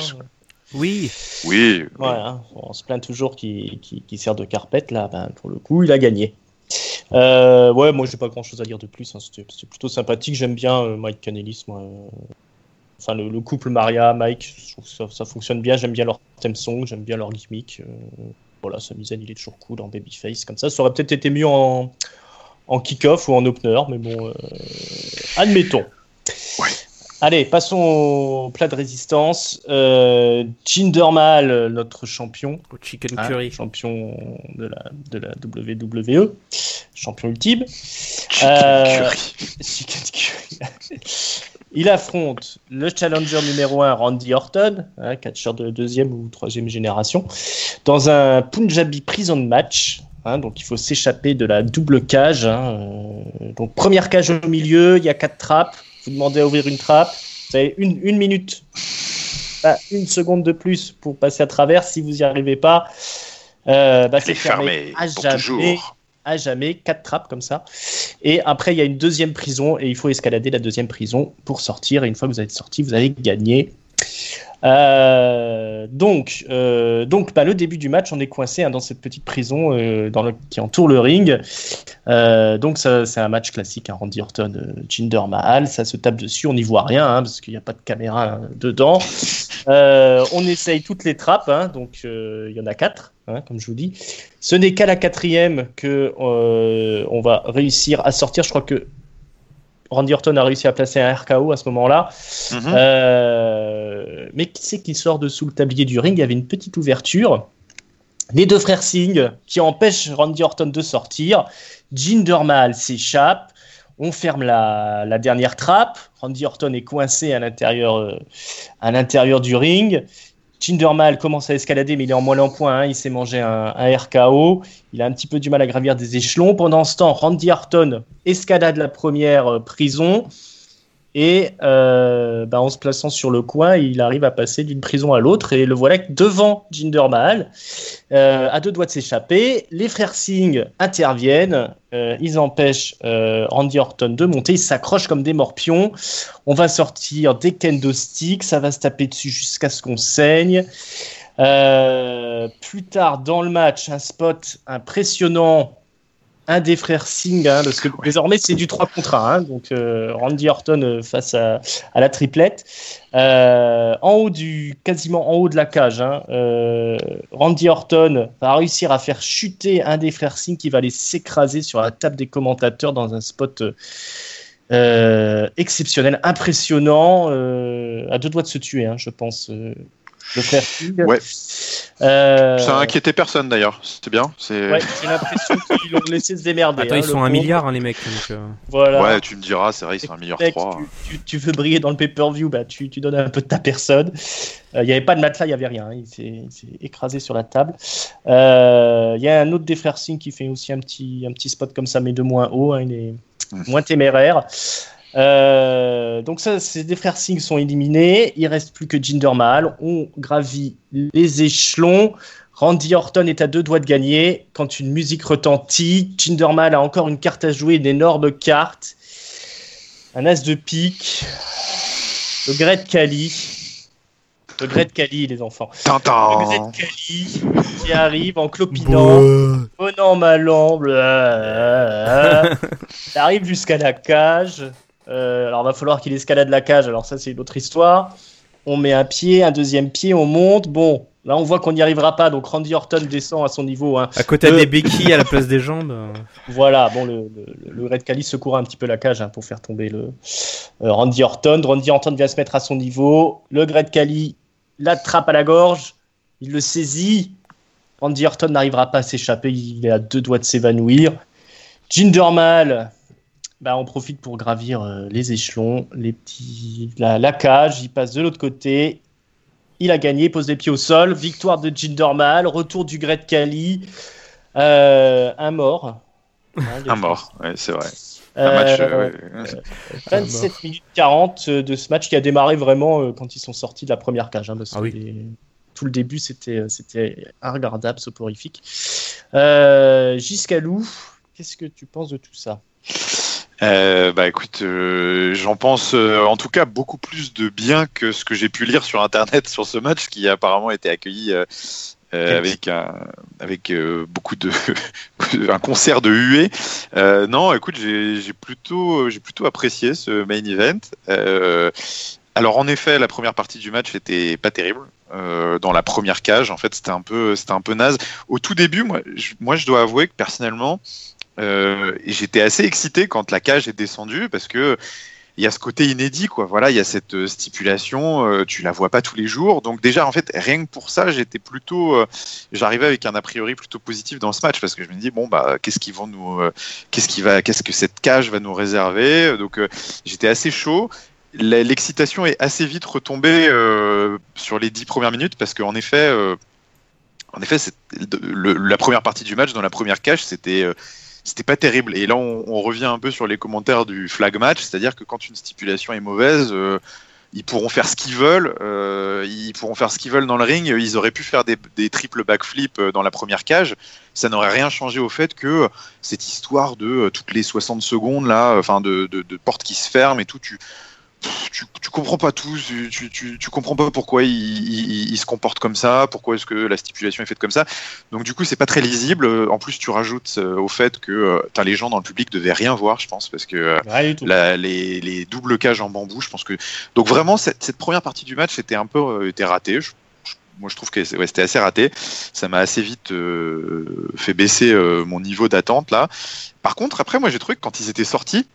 Oui. Oui. Hein. on se plaint toujours qu'il sert de carpette là. Ben, pour le coup, il a gagné. Euh, ouais, moi j'ai pas grand chose à dire de plus. Hein. C'était plutôt sympathique. J'aime bien euh, Mike Canelis, moi. Enfin, le, couple Maria, Mike, je trouve ça, ça fonctionne bien. J'aime bien leur theme song, j'aime bien leur gimmick. Euh, voilà, Samizen, il est toujours cool en babyface comme ça. Ça aurait peut-être été mieux en, en kick-off ou en opener, mais bon, admettons. Ouais. Allez, passons au plat de résistance. Euh, Jinder Mahal, notre champion. Au Chicken hein, Curry. champion de la, de la WWE. Champion ultime. Chicken euh, Curry. Chicken Curry. Il affronte le challenger numéro 1, Randy Orton, hein, catcheur de deuxième ou troisième génération, dans un Punjabi prison match. Hein, donc il faut s'échapper de la double cage. Hein, euh, donc première cage au milieu, il y a quatre trappes vous demandez à ouvrir une trappe, vous avez une, une minute, une seconde de plus pour passer à travers. Si vous n'y arrivez pas, euh, bah, c'est fermé, à jamais. À jamais, quatre trappes comme ça. Et après, il y a une deuxième prison et il faut escalader la deuxième prison pour sortir. Et une fois que vous êtes sorti, vous avez gagné. Euh, donc, euh, donc bah, le début du match, on est coincé hein, dans cette petite prison euh, qui entoure le ring. donc, c'est un match classique, hein, Randy Orton, Jinder Mahal, ça se tape dessus, on n'y voit rien hein, parce qu'il n'y a pas de caméra dedans. on essaye toutes les trappes, donc il y en a quatre. comme je vous dis, ce n'est qu'à la quatrième que on va réussir à sortir. Je crois que Randy Orton a réussi à placer un RKO à ce moment-là. Mhm. Euh, mais qui c'est qui sort dessous le tablier du ring? Il y avait une petite ouverture. Les deux frères Singh qui empêchent Randy Orton de sortir. Jinder Mahal s'échappe. On ferme la, dernière trappe. Randy Orton est coincé à l'intérieur, euh, à l'intérieur du ring. Mal commence à escalader, mais il est en moelle en point. Hein. Il s'est mangé un, RKO. Il a un petit peu du mal à gravir des échelons. Pendant ce temps, Randy Orton escalade la première euh, prison. Et euh, bah, en se plaçant sur le coin, il arrive à passer d'une prison à l'autre. Et le voilà devant Jinder Mahal, euh, à deux doigts de s'échapper. Les frères Singh interviennent. Euh, ils empêchent Randy Orton de monter. Ils s'accrochent comme des morpions. On va sortir des kendo sticks. Ça va se taper dessus jusqu'à ce qu'on saigne. plus tard dans le match, un spot impressionnant un des frères Singh, hein, parce que désormais c'est du 3 contre 1, hein, donc euh, Randy Orton euh, face à, la triplette. Euh, en haut du, quasiment en haut de la cage, hein, Randy Orton va réussir à faire chuter un des frères Singh qui va aller s'écraser sur la table des commentateurs dans un spot exceptionnel, impressionnant, à deux doigts de se tuer, je pense le frère Ouais. Euh... Ça a inquiété personne d'ailleurs, c'était bien. Ouais, j'ai l'impression qu'ils l'ont laissé se démerder. Attends, hein, ils sont un milliard hein, les mecs. Euh. Voilà. Ouais, tu me diras, c'est vrai, ils sont un milliard trois. Tu, tu, veux briller dans le pay-per-view, bah, tu, tu, donnes un peu de ta personne. Euh, il n'y avait pas de matelas, il n'y avait rien. Hein, il s'est écrasé sur la table. Euh, il y a un autre des frères Singh qui fait aussi un petit, un petit spot comme ça, mais de moins haut. il est mmh. moins téméraire. Euh, donc ça, ces des frères Singh sont éliminés. Il reste plus que Jinder Mahal. On gravit les échelons. Randy Orton est à deux doigts de gagner quand une musique retentit. Jinder Mahal a encore une carte à jouer, une énorme carte. Un as de pique. Le Great Kali. Le Great Kali, les enfants. Le Great Kali qui arrive en clopinant, bon an, mal an, Il arrive jusqu'à la cage. Euh, alors, il va falloir qu'il escalade la cage. Alors, ça, c'est une autre histoire. On met un pied, un deuxième pied, on monte. Bon, là, on voit qu'on n'y arrivera pas. Donc, Randy Orton descend à son niveau. Hein. À côté des béquilles à la place des jambes. Voilà, bon, le, le, Red Cali secourt un petit peu la cage hein, pour faire tomber le euh, Randy Orton. Randy Orton vient se mettre à son niveau. Le Red Cali l'attrape à la gorge. Il le saisit. Randy Orton n'arrivera pas à s'échapper. Il est à deux doigts de s'évanouir. Jinder Mahal bah, on profite pour gravir euh, les échelons, les petits, la, cage. Il passe de l'autre côté. Il a gagné, pose les pieds au sol. Victoire de Jindermal, retour du Great Kali. Euh, un mort. Hein, un mort, c'est vrai. Un match, 27 minutes 40 de ce match qui a démarré vraiment quand ils sont sortis de la première cage. Hein, ah tout le début, c'était c'était regardable, soporifique. Euh, Giscalou, qu'est-ce que tu penses de tout ça? Euh, bah écoute, euh, j'en pense euh, en tout cas beaucoup plus de bien que ce que j'ai pu lire sur internet sur ce match qui a apparemment été accueilli avec un, avec beaucoup de un concert de huées. non, écoute, j'ai plutôt j'ai plutôt apprécié ce main event. alors en effet, la première partie du match était pas terrible. dans la première cage, en fait, c'était un peu c'était un peu naze. Au tout début, moi, moi, je dois avouer que personnellement, euh, j'étais assez excité quand la cage est descendue parce que il y a ce côté inédit, quoi. Voilà, il y a cette euh, stipulation, euh, tu la vois pas tous les jours. Donc déjà, en fait, rien que pour ça, j'étais plutôt, j'arrivais avec un a priori plutôt positif dans ce match parce que je me dis bon bah qu'est-ce qu'ils vont nous, qu'est-ce qui va, qu'est-ce que cette cage va nous réserver? Donc j'étais assez chaud. L'excitation est assez vite retombée sur les dix premières minutes parce qu'en effet, en effet, la première partie du match dans la première cage, c'était c'était pas terrible. Et là, on, revient un peu sur les commentaires du flag match, c'est-à-dire que quand une stipulation est mauvaise, euh, ils pourront faire ce qu'ils veulent, euh, ils pourront faire ce qu'ils veulent dans le ring. Ils auraient pu faire des, des triples backflips euh, dans la première cage. Ça n'aurait rien changé au fait que cette histoire de toutes les 60 secondes là, enfin de, de, de portes qui se ferment et tout, tu tu, tu, comprends pas tout, tu, tu, tu comprends pas pourquoi il, il, se comporte comme ça, pourquoi est-ce que la stipulation est faite comme ça. Donc du coup, c'est pas très lisible. En plus, tu rajoutes euh, au fait que euh, les gens dans le public devaient rien voir, je pense, parce que euh, la, les, les, doubles cages en bambou, je pense que donc vraiment cette, cette première partie du match était un peu euh, était ratée. moi, je trouve que ouais, c'était assez raté. Ça m'a assez vite fait baisser mon niveau d'attente là. Par contre, après, moi, j'ai trouvé que quand ils étaient sortis,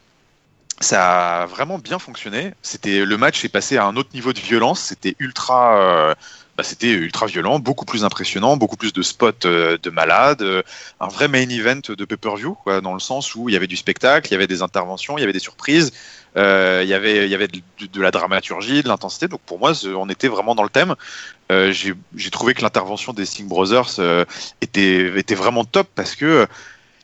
ça a vraiment bien fonctionné. C'était le match est passé à un autre niveau de violence. C'était ultra, euh, bah, c'était ultra violent, beaucoup plus impressionnant, beaucoup plus de spots euh, de malades, euh, un vrai main event de pay-per-view, dans le sens où il y avait du spectacle, il y avait des interventions, il y avait des surprises, il y avait, il y avait de, la dramaturgie, de l'intensité. Donc pour moi, on était vraiment dans le thème. J'ai trouvé que l'intervention des Sting Brothers était, était vraiment top parce que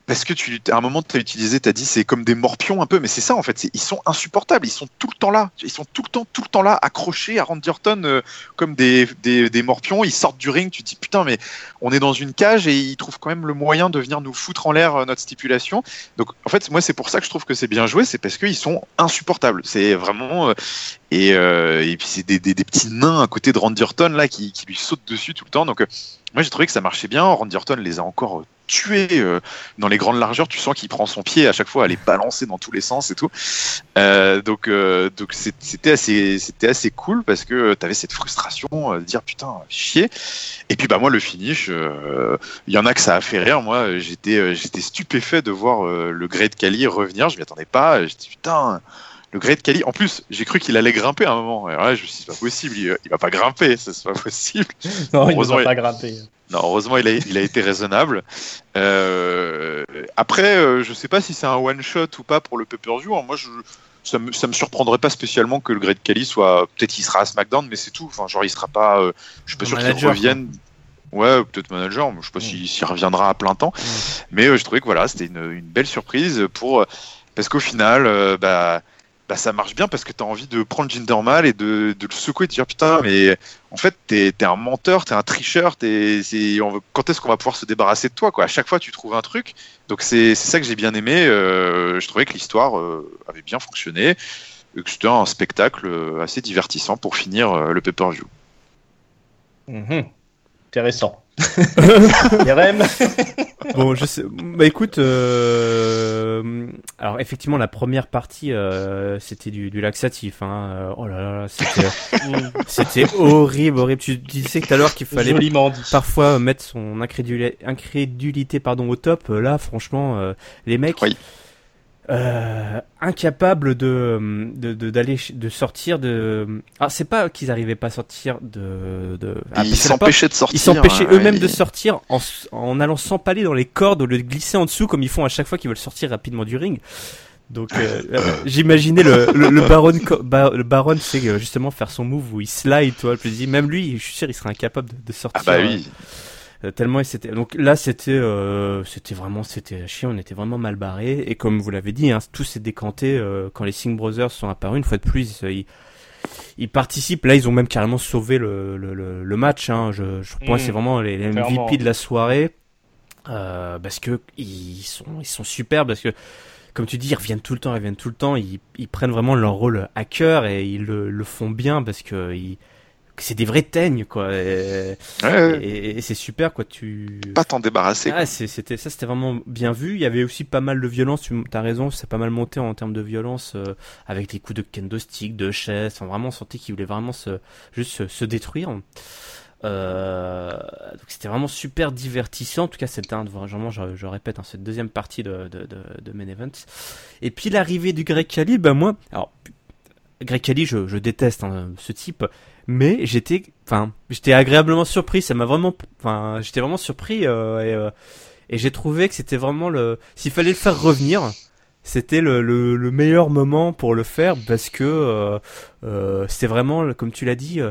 parce que tu, à un moment, tu as utilisé, tu as dit c'est comme des morpions un peu, mais c'est ça en fait, ils sont insupportables, ils sont tout le temps là, ils sont tout le temps, tout le temps là, accrochés à Randy Orton euh, comme des, des, des, morpions, ils sortent du ring, tu te dis putain, mais on est dans une cage et ils trouvent quand même le moyen de venir nous foutre en l'air euh, notre stipulation. Donc en fait, moi, c'est pour ça que je trouve que c'est bien joué, c'est parce qu'ils sont insupportables. C'est vraiment. Euh, et, et puis c'est des, des, petits nains à côté de Randy Orton là qui, qui lui sautent dessus tout le temps. Donc moi j'ai trouvé que ça marchait bien. Randy Orton les a encore tuer euh, dans les grandes largeurs. Tu sens qu'il prend son pied à chaque fois à les balancer dans tous les sens et tout. Euh, donc euh, donc c'était assez c'était assez cool parce que tu avais cette frustration de dire putain chier. Et puis bah moi le finish, il y en a que ça a fait rire. Moi j'étais j'étais stupéfait de voir le Great Kali revenir. Je m'y attendais pas. J'étais putain le Great Kali. En plus, j'ai cru qu'il allait grimper à un moment. Et là, je me suis dit, c'est pas possible, il, va pas grimper, c'est pas possible. non, il va pas grimper. Non, heureusement, il a, il a été raisonnable. Euh, après, euh, je sais pas si c'est un one shot ou pas pour le pay-per-view. Hein. Moi, je, ça me, ça me surprendrait pas spécialement que le Great Kali soit. Peut-être qu'il sera à SmackDown, mais c'est tout. Enfin, genre, il sera pas. Euh, je suis pas sûr qu'il revienne. Ouais, peut-être manager, mais je sais pas s'il reviendra à plein temps. Mais je trouvais que voilà, c'était une, une, belle surprise pour parce qu'au final, bah bah, ça marche bien parce que tu as envie de prendre Jindermal et de, de, le secouer et de dire putain, mais en fait, t'es es un menteur, t'es un tricheur, es, on, quand est-ce qu'on va pouvoir se débarrasser de toi quoi? À chaque fois, tu trouves un truc. Donc, c'est ça que j'ai bien aimé. Euh, je trouvais que l'histoire euh, avait bien fonctionné, et que c'était un spectacle euh, assez divertissant pour finir le pay-per-view. Mhm. Intéressant. bon, je sais. Bah écoute, euh... alors effectivement, la première partie, euh, c'était du, du, laxatif. Hein. Euh, oh là là, c'était, c'était horrible, horrible. Tu, disais tout à l'heure qu'il fallait parfois mettre son incrédulité, incrédulité pardon, au top. Là, franchement, euh, les mecs. Euh, incapable de d'aller de, de, sortir de ah c'est pas qu'ils arrivaient pas à sortir de, de... Ah, ils s'empêchaient de sortir ils s'empêchaient eux-mêmes de sortir en, en allant s'empaler dans les cordes ou de glisser en dessous comme ils font à chaque fois qu'ils veulent sortir rapidement du ring. Donc euh, j'imaginais le, le, baron le baron c'est justement faire son move où il slide toi je dis même lui je suis sûr il serait incapable de, sortir ah bah oui. euh, tellement c'était donc là c'était euh, c'était vraiment c'était chiant on était vraiment mal barré et comme vous l'avez dit hein, tout s'est décanté euh, quand les Singh Brothers sont apparus. Une fois de plus ils, ils, participent. Là ils ont même carrément sauvé le, le, le, match hein. je, je moi c'est vraiment les, les MVP de la soirée. Parce que ils sont ils sont super parce que comme tu dis, ils reviennent tout le temps, ils reviennent tout le temps, ils, ils prennent vraiment leur rôle à cœur et ils le, le font bien parce que ils, c'est des vrais teignes quoi. Et, c'est super quoi tu pas t'en débarrasser ah, c'était ça c'était vraiment bien vu. Il y avait aussi pas mal de violence tu as raison c'est pas mal monté en termes de violence euh, avec des coups de kendo stick de chaises enfin, vraiment on sentait qu'ils voulaient vraiment se juste se, détruire. Euh, donc c'était vraiment super divertissant. En tout cas c'était un vraiment je, je répète hein, cette deuxième partie de, de, de, de main event. Et puis l'arrivée du Greg Khali ben moi alors Greg je, je déteste hein, ce type mais j'étais enfin j'étais agréablement surpris ça m'a vraiment enfin j'étais vraiment surpris euh, et, euh, et j'ai trouvé que c'était vraiment le s'il fallait le faire revenir c'était le, le, le, meilleur moment pour le faire parce que euh, euh c'était vraiment, comme tu l'as dit,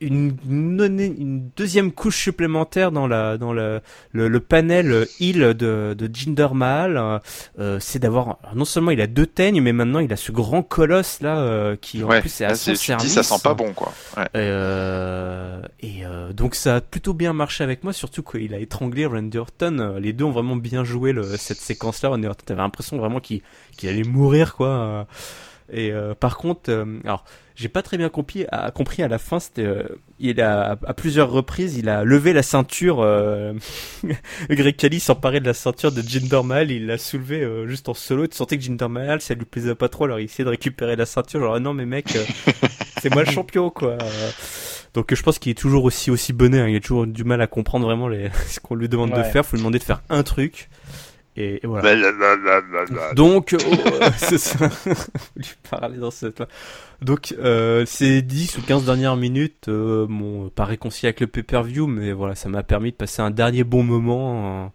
une, une, deuxième couche supplémentaire dans la dans le, le, panel heal de, de Jinder Mahal. Euh, c'est d'avoir non seulement il a deux teignes, mais maintenant il a ce grand colosse là euh, qui en plus est service. Dis, ça sent pas bon quoi. Ouais. Euh, et donc ça a plutôt bien marché avec moi, surtout qu'il a étranglé Randy Orton. Les deux ont vraiment bien joué le, cette séquence là. Randy Orton avait l'impression vraiment qu'il qu'il allait mourir quoi. Et par contre, alors j'ai pas très bien compris à, compris à la fin c'était euh, il a à, plusieurs reprises il a levé la ceinture euh, Greg Kelly s'emparait de la ceinture de Jinder Mahal il l'a soulevé euh, juste en solo tu sentais que Jinder Mahal ça lui plaisait pas trop alors il essayait de récupérer la ceinture genre ah non mais mec euh, c'est moi le champion quoi donc je pense qu'il est toujours aussi aussi bonnet hein. il a toujours du mal à comprendre vraiment les ce qu'on lui demande de faire faut lui demander de faire un truc et, voilà. Donc, oh, c'est ça. lui parler dans cette. Donc, euh, ces 10 ou 15 dernières minutes euh, m'ont pas réconcilié avec le pay-per-view, mais voilà, ça m'a permis de passer un dernier bon moment. Hein.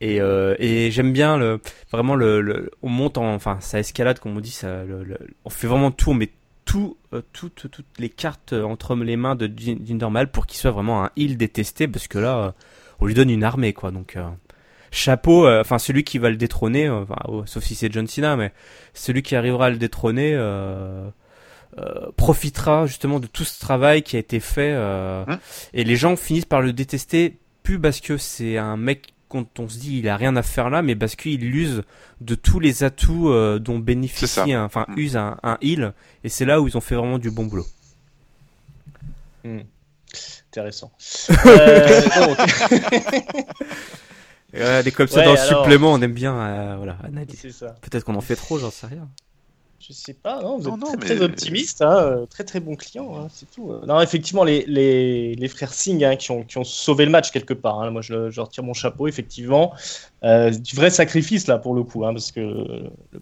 Et, euh, et j'aime bien le, vraiment le, le, on monte en, enfin, ça escalade, comme on dit, ça, le, on fait vraiment tout, on met tout, euh, toutes, toutes les cartes entre les mains de Jindermal pour qu'il soit vraiment un heal détesté, parce que là, on lui donne une armée, quoi. Donc, chapeau, euh, enfin celui qui va le détrôner, euh, oh, sauf si c'est John Cena, mais celui qui arrivera à le détrôner euh, profitera justement de tout ce travail qui a été fait. Hein et les gens finissent par le détester plus parce que c'est un mec quand on se dit il a rien à faire là, mais parce qu'il use de tous les atouts dont bénéficie, enfin mmh. use un, un heal, et c'est là où ils ont fait vraiment du bon boulot. Mmh. Intéressant. euh, des comme ça dans le supplément, on aime bien euh, voilà, analyser. Peut-être qu'on en fait trop, j'en sais rien. Je sais pas, non, vous êtes très, optimiste, hein, euh, très très bon client, hein, c'est tout. Non, effectivement, les, les, les frères Singh hein, qui, ont, qui, ont, sauvé le match quelque part. Hein. moi, je, je, retire mon chapeau, effectivement. Euh, du vrai sacrifice là pour le coup, parce que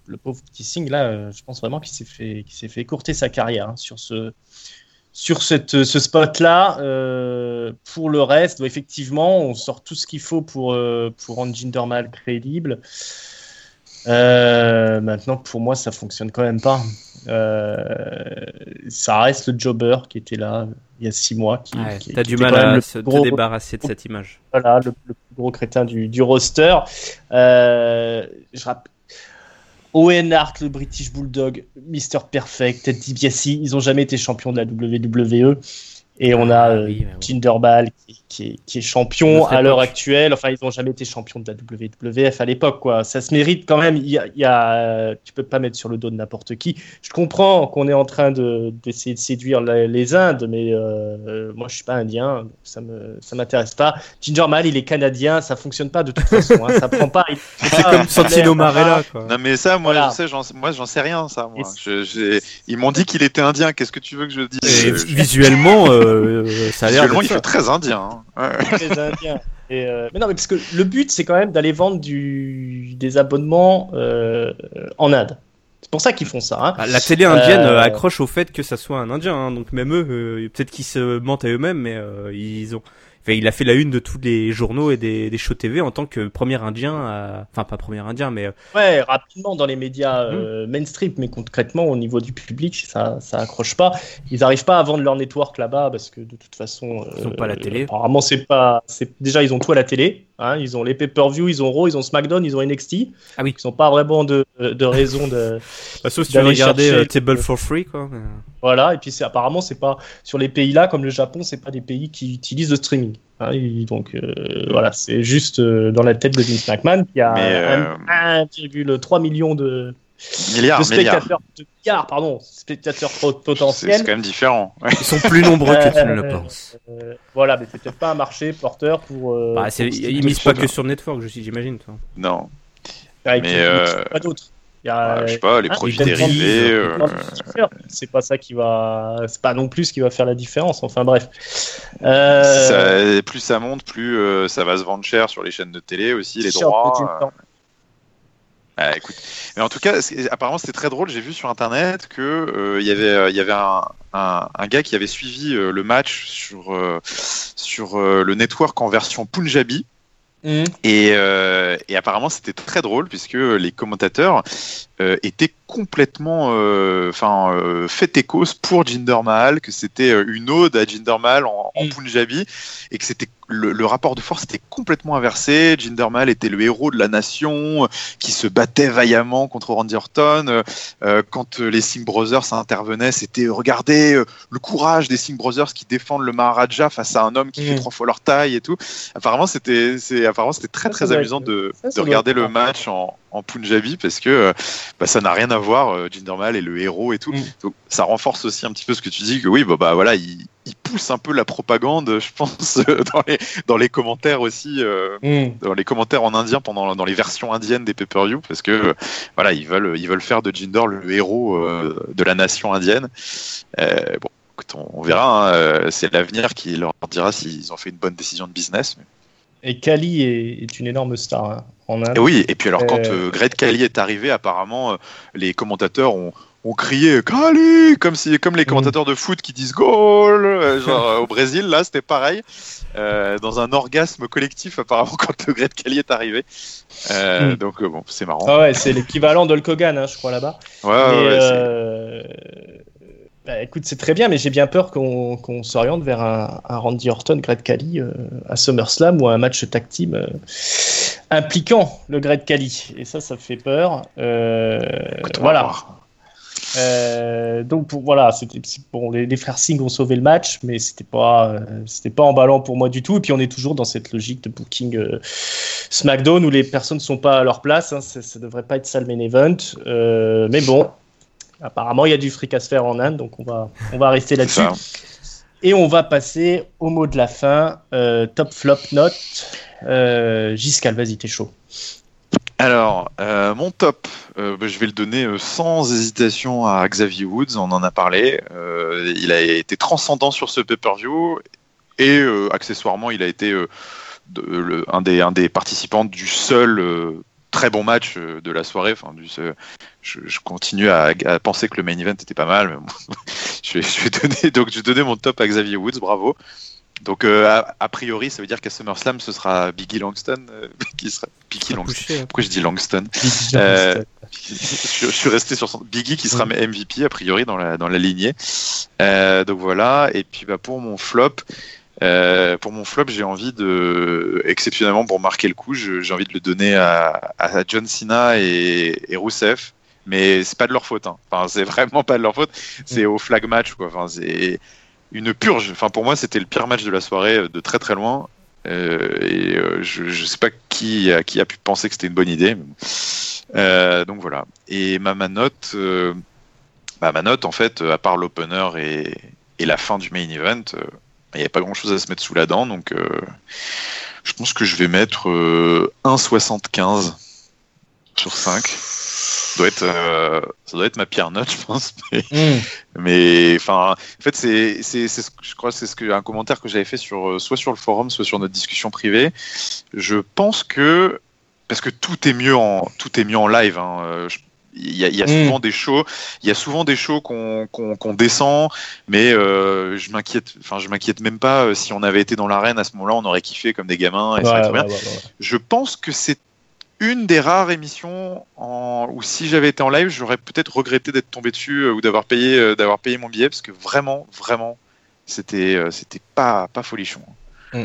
le, pauvre petit Singh là, euh, je pense vraiment qu'il s'est fait, qu'il s'est fait écourter sa carrière sur ce sur cette, ce spot-là. Euh, pour le reste, effectivement, on sort tout ce qu'il faut pour, pour rendre Jindermal crédible. Euh, maintenant, pour moi, ça fonctionne quand même pas. Euh, ça reste le jobber qui était là il y a six mois. Qui, ouais, T'as du mal à se débarrasser de cette image. Voilà, le, plus gros crétin du, du roster. Euh, je rappelle. Owen Hart, le British Bulldog, Mr. Perfect, Ted DiBiase, ils ont jamais été champions de la WWE. Et on a ah euh, Jinderball qui, est, champion à l'heure actuelle. Enfin, ils n'ont jamais été champions de la WWF à l'époque. quoi. Ça se mérite quand même. Il y a, il y a, tu peux pas mettre sur le dos de n'importe qui. Je comprends qu'on est en train d'essayer de, séduire les, Indes, mais euh, moi, je suis pas indien. ça me ça m'intéresse pas. Ginger Mal, il est canadien. Ça fonctionne pas de toute façon. hein, ça prend pas. C'est comme Santino Marella. Quoi. Non, mais ça, moi, je sais, moi, j'en sais rien. Ça, moi. ils m'ont dit qu'il était indien. Qu'est-ce que tu veux que je dise? Visuellement. Euh, euh, ça a l'air. il fait très indien. Hein. Très indien. Euh, mais non, mais parce que le but, c'est quand même d'aller vendre du... des abonnements euh, en Inde. C'est pour ça qu'ils font ça. Hein. Bah, la télé indienne accroche au fait que ça soit un Indien, hein. donc même eux, peut-être qu'ils se mentent à eux-mêmes, mais ils ont il a fait la une de tous les journaux et des, des shows TV en tant que premier indien, enfin pas premier indien, mais euh, ouais, rapidement dans les médias mmh. euh, mainstream, mais concrètement au niveau du public, ça, ça accroche pas. Ils n'arrivent pas à vendre leur network là-bas parce que de toute façon, ils n'ont pas la télé. Apparemment, c'est pas, c'est déjà ils ont tout à la télé. Hein, ils ont les pay-per-view, ils ont Raw, ils ont SmackDown, ils ont NXT. Ah oui. Ils n'ont pas vraiment de, de raison de. Bah, sauf si tu veux regarder euh, Table for Free, quoi. Voilà, et puis c'est apparemment c'est pas sur les pays là comme le Japon, c'est pas des pays qui utilisent le streaming. Hein, donc euh, voilà, c'est juste euh, dans la tête de Vince McMahon qui a 1,3 million de milliards, spectateurs, de milliards, pardon, spectateurs potentiels. C'est quand même différent. Ils sont plus nombreux que tu ne le penses. voilà, mais c'est peut-être pas un marché porteur pour. Bah, ils misent pas que sur Network, j'imagine. Non. mais pas d'autres. Il y a, je sais pas, les produits dérivés. Euh, c'est pas ça qui va. C'est pas non plus ce qui va faire la différence. Enfin bref. Euh, plus ça monte, plus euh, ça va se vendre cher sur les chaînes de télé aussi, les droits. Ah, écoute. Mais en tout cas, apparemment c'était très drôle. J'ai vu sur internet que il y avait, il y avait un, un, un, gars qui avait suivi le match sur sur le network en version Punjabi. Mmh. Et, euh, et, apparemment, c'était très drôle puisque les commentateurs euh, étaient complètement euh, enfin euh, fait écho pour Jinder Mahal, que c'était euh, une ode à Jinder Mahal en, en mm. Punjabi et que c'était le, le, rapport de force était complètement inversé. Jinder Mahal était le héros de la nation qui se battait vaillamment contre Randy Orton. Euh, quand les Singh Brothers intervenaient, c'était regardez le courage des Singh Brothers qui défendent le Maharaja face à un homme qui fait mm. trois fois leur taille et tout. Apparemment, c'était apparemment c'était très très amusant de, de regarder le match en, en Punjabi parce que bah, ça n'a rien à voir. Euh, Jinder Mahal est le héros et tout. Mm. Donc ça renforce aussi un petit peu ce que tu dis que oui, bah, bah voilà, il, il pousse un peu la propagande, je pense, dans les, dans les commentaires aussi, euh, mm. dans les commentaires en indien pendant dans les versions indiennes des pay-per-view, parce que voilà, ils veulent ils veulent faire de Jinder le héros euh, de la nation indienne. bon, on, verra. Hein, c'est l'avenir qui leur dira s'ils ont fait une bonne décision de business. Et Kali est, une énorme star hein, en Inde. oui, et puis alors quand euh, Greg Kali est arrivé, apparemment, euh, les commentateurs ont, ont crié Kali comme si comme les mm. commentateurs de foot qui disent goal euh, genre au Brésil là c'était pareil dans un orgasme collectif apparemment quand Greg Kali est arrivé mm. donc bon c'est marrant ah ouais c'est l'équivalent de Hogan hein, je crois là-bas ouais, ouais, bah, écoute, c'est très bien, mais j'ai bien peur qu'on s'oriente vers un, Randy Orton, Great Kali euh, à SummerSlam ou un match tag team euh, impliquant le Great Kali. Et ça, ça fait peur. Euh, voilà. donc voilà, c'était bon. Les, frères Singh ont sauvé le match, mais c'était pas c'était pas emballant pour moi du tout. Et puis on est toujours dans cette logique de booking SmackDown où les personnes ne sont pas à leur place. Hein. ça, ça, devrait pas être ça le main event. mais bon, Apparemment, il y a du fric à se faire en Inde, donc on va, on va rester là-dessus. Et on va passer au mot de la fin. Euh, top flop note. Euh, Giscal, vas-y, t'es chaud. Alors, euh, mon top, bah, je vais le donner sans hésitation à Xavier Woods, on en a parlé. il a été transcendant sur ce pay-per-view et accessoirement, il a été un, des, un des participants du seul très bon match euh, de la soirée. Enfin, du, je, je, continue à, à, penser que le main event était pas mal. Mais bon, je, vais, je, vais, donner, donc, je vais donner mon top à Xavier Woods, bravo. Donc euh, a, a, priori, ça veut dire qu'à SummerSlam, ce sera Biggie Langston euh, qui sera Biggie Langston. Hein. Pourquoi je dis Langston euh, je, je, suis resté sur son Biggie qui sera. MVP a priori dans la dans la lignée. Donc voilà. Et puis bah, pour mon flop. Euh, pour mon flop, j'ai envie de, exceptionnellement pour marquer le coup, j'ai envie de le donner à, John Cena et, et Rousseff, mais c'est pas de leur faute. Hein. Enfin, c'est vraiment pas de leur faute. C'est au flag match, quoi. Enfin, c'est une purge. Enfin, pour moi, c'était le pire match de la soirée euh, de très très loin. Euh, et je, je sais pas qui a, pu penser que c'était une bonne idée. Donc voilà. Et ma, ma note, ma note en fait, à part l'opener et la fin du main event il n'y avait pas grand chose à se mettre sous la dent, donc euh, je pense que je vais mettre euh, 1,75 sur 5. Ça doit, être, euh, ça doit être ma pire note, je pense. Mais, enfin, en fait, c'est, c'est, c'est, je crois c'est ce que, un commentaire que j'avais fait sur, soit sur le forum, soit sur notre discussion privée. Je pense que, parce que tout est mieux en, tout est mieux en live. Hein, je, il y a, il y a souvent des shows, il y a souvent des shows qu'on qu'on descend, mais euh, je m'inquiète, enfin je m'inquiète même pas euh, si on avait été dans l'arène à ce moment-là, on aurait kiffé comme des gamins. Et ouais, ça ouais, bien. Ouais, je pense que c'est une des rares émissions en, où si j'avais été en live, j'aurais peut-être regretté d'être tombé dessus euh, ou d'avoir payé euh, d'avoir payé mon billet parce que vraiment, vraiment, c'était euh, c'était pas pas folichon. Mm.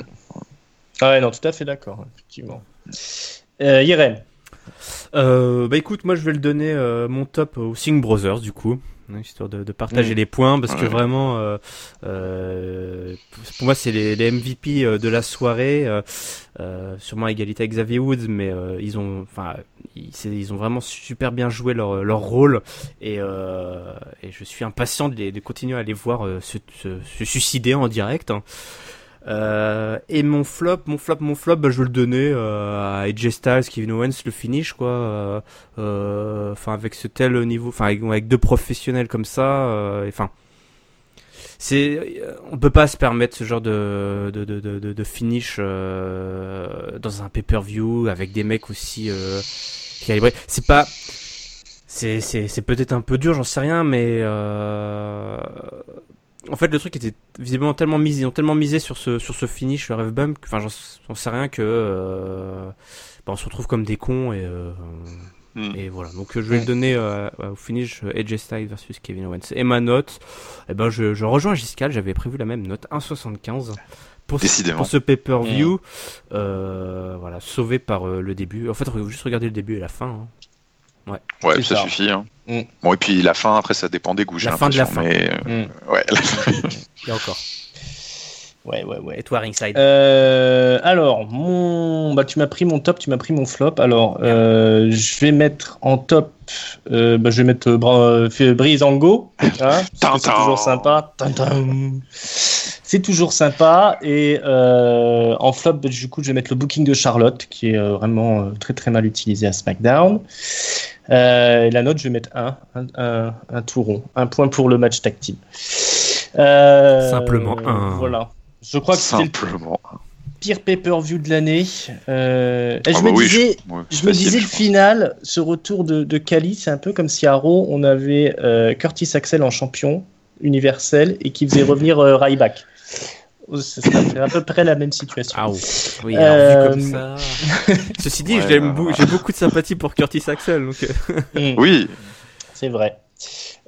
Ah ouais, non, tout à fait d'accord, effectivement. Irène. Euh, bah écoute, moi je vais le donner euh, mon top aux Sing Brothers du coup, histoire de, de partager mmh. les points parce ouais. que vraiment, euh, euh, pour moi c'est les, les, MVP de la soirée, sûrement à égalité avec Xavier Woods, mais ils ont, enfin, ils, ils, ont vraiment super bien joué leur, leur rôle et, et je suis impatient de, les, de continuer à les voir se, se, se, suicider en direct. Hein. Euh, et mon flop, mon flop, mon flop, bah, je vais le donner euh, à AJ Styles, Kevin Owens, le finish quoi. Euh, euh, enfin avec ce tel niveau, enfin avec, deux professionnels comme ça, euh, enfin. c'est, on peut pas se permettre ce genre de de, de, de, de finish dans un pay-per-view avec des mecs aussi calibrés. C'est pas, c'est peut-être un peu dur, j'en sais rien, mais en fait, le truc était visiblement tellement misé, ils ont tellement misé sur ce sur ce finish, le rêve bump, enfin, j'en sais rien que euh, bah, on se retrouve comme des cons et euh, mm. et voilà. Donc je vais le donner euh, au finish AJ Styles versus Kevin Owens. Et ma note, eh ben je, je rejoins Giscal, j'avais prévu la même note, 1,75 pour, pour ce pay-per-view. Mm. Euh, voilà, sauvé par le début. En fait, faut juste regarder le début et la fin. Hein. Ouais, ouais ça, ça, suffit. Hein. Mm. Bon, et puis la fin, après, ça dépend des goûts, La fin de la fin. Mais, euh, mm. ouais, Et encore. Ouais, ouais, ouais. Et toi, Ringside? Euh, Alors, mon... bah, tu m'as pris mon top, tu m'as pris mon flop. Alors, euh, je vais mettre en top, euh, bah, je vais mettre euh, Brizango. Hein, c'est toujours sympa. C'est toujours sympa. Et euh, en flop, bah, du coup, je vais mettre le booking de Charlotte, qui est vraiment très très mal utilisé à SmackDown. Euh, la note, je vais mettre un, un, un, un, tout rond, un point pour le match tactile. Euh, Simplement un. Voilà. Je crois que c'était le pire pay-per-view de l'année. Euh, ah je, bah me oui, disais, je, ouais, je me disais, le final, ce retour de, de Kali, c'est un peu comme si à Raw, on avait euh, Curtis Axel en champion universel et qui faisait revenir euh, Ryback. Ça fait à peu près la même situation. Ah oui, alors, vu comme ça. Ceci dit, ouais, j'ai beaucoup de sympathie pour Curtis Axel. Donc... mm. Oui, c'est vrai.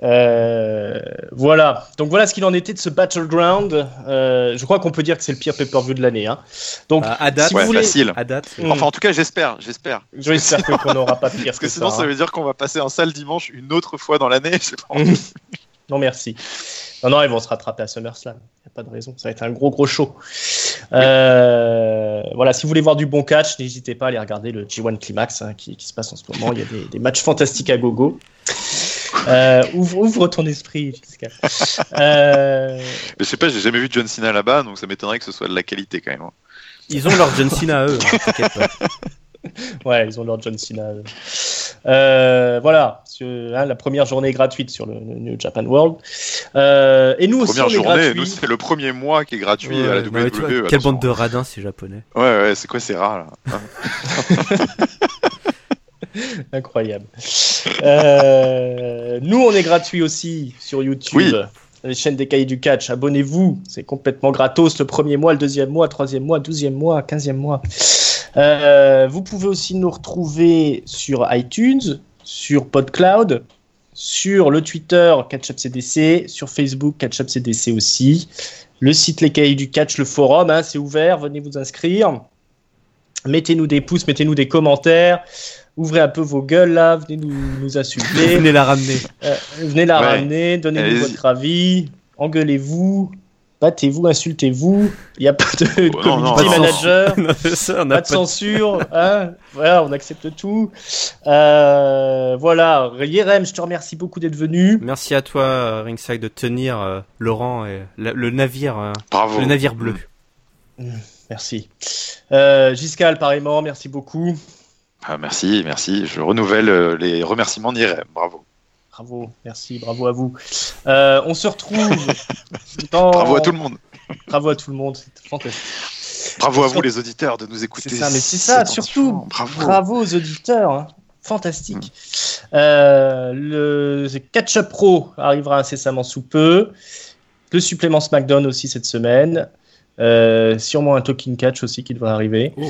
Euh, voilà. Donc voilà ce qu'il en était de ce Battleground. Euh, je crois qu'on peut dire que c'est le pire pay-per-view de l'année. Hein. Donc euh, à date, si ouais, voulez... facile. À date. Mmh. Enfin en tout cas j'espère, j'espère. J'espère qu'on n'aura pas pire. Parce que, que sinon ça, ça hein. veut dire qu'on va passer un sale dimanche une autre fois dans l'année. non merci. Non non ils vont se rattraper à SummerSlam. Il n'y a pas de raison. Ça va être un gros gros show. Euh, voilà, si vous voulez voir du bon catch, n'hésitez pas à aller regarder le G1 Climax hein, qui, qui, se passe en ce moment. Il y a des, des matchs fantastiques à gogo. Euh, ouvre, ouvre, ton esprit, Jessica. Euh... Je sais pas, j'ai jamais vu John Cena là-bas, donc ça m'étonnerait que ce soit de la qualité quand même. Hein. Ils ont leur John Cena eux, hein, Ouais, ils ont leur John Cena. Euh, voilà, hein, la première journée gratuite sur le, New Japan World. Euh, et nous première aussi, on journée, nous c'est le premier mois qui est gratuit à la WWE. quelle bande de radins ces japonais. Ouais, ouais, c'est quoi ces rats là Incroyable. Euh, nous, on est gratuit aussi sur YouTube. Oui. Les chaînes des cahiers du catch, abonnez-vous, c'est complètement gratos le premier mois, le deuxième mois, le troisième mois, douzième mois, quinzième mois. Euh, vous pouvez aussi nous retrouver sur iTunes, sur PodCloud, sur le Twitter CatchUpCDC, sur Facebook CatchUpCDC aussi, le site Les Cahiers du Catch, le forum, hein, c'est ouvert, venez vous inscrire. Mettez-nous des pouces, mettez-nous des commentaires ouvrez un peu vos gueules là, venez nous, nous insulter. venez la ramener. Euh, venez la ramener, donnez-nous votre avis, engueulez-vous, battez-vous, insultez-vous. Il n'y a pas de oh, community manager, pas, de censure. Hein voilà, on accepte tout. Euh, voilà, Yerem, je te remercie beaucoup d'être venu. Merci à toi, Ringside, de tenir euh, Laurent et le navire, le navire bleu. Mmh, merci. Euh, Giscal, pareillement, merci beaucoup. Ah, merci, merci. Je renouvelle euh, les remerciements d'Irem. Bravo. Bravo, merci, bravo à vous. Euh, on se retrouve. Bravo à tout le monde. Bravo à tout le monde, c'est fantastique. Bravo à vous les auditeurs de nous écouter. C'est ça, mais c'est ça, surtout. Bravo. aux auditeurs. Hein. Fantastique. Mm. Euh, le Catch Up Pro arrivera incessamment sous peu. Le supplément SmackDown aussi cette semaine. Euh, sûrement un Talking Catch aussi qui devrait arriver. Oh.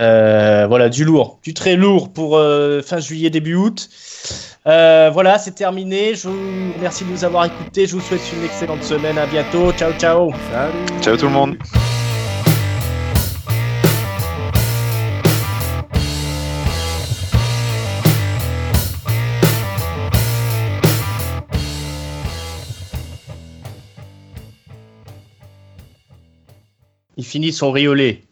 Euh, voilà, du lourd, du très lourd pour euh, fin juillet, début août. voilà, c'est terminé. Je vous remercie de nous avoir écoutés. Je vous souhaite une excellente semaine. À bientôt. Ciao, ciao. Salut. Ciao tout le monde. Il finit son riolet.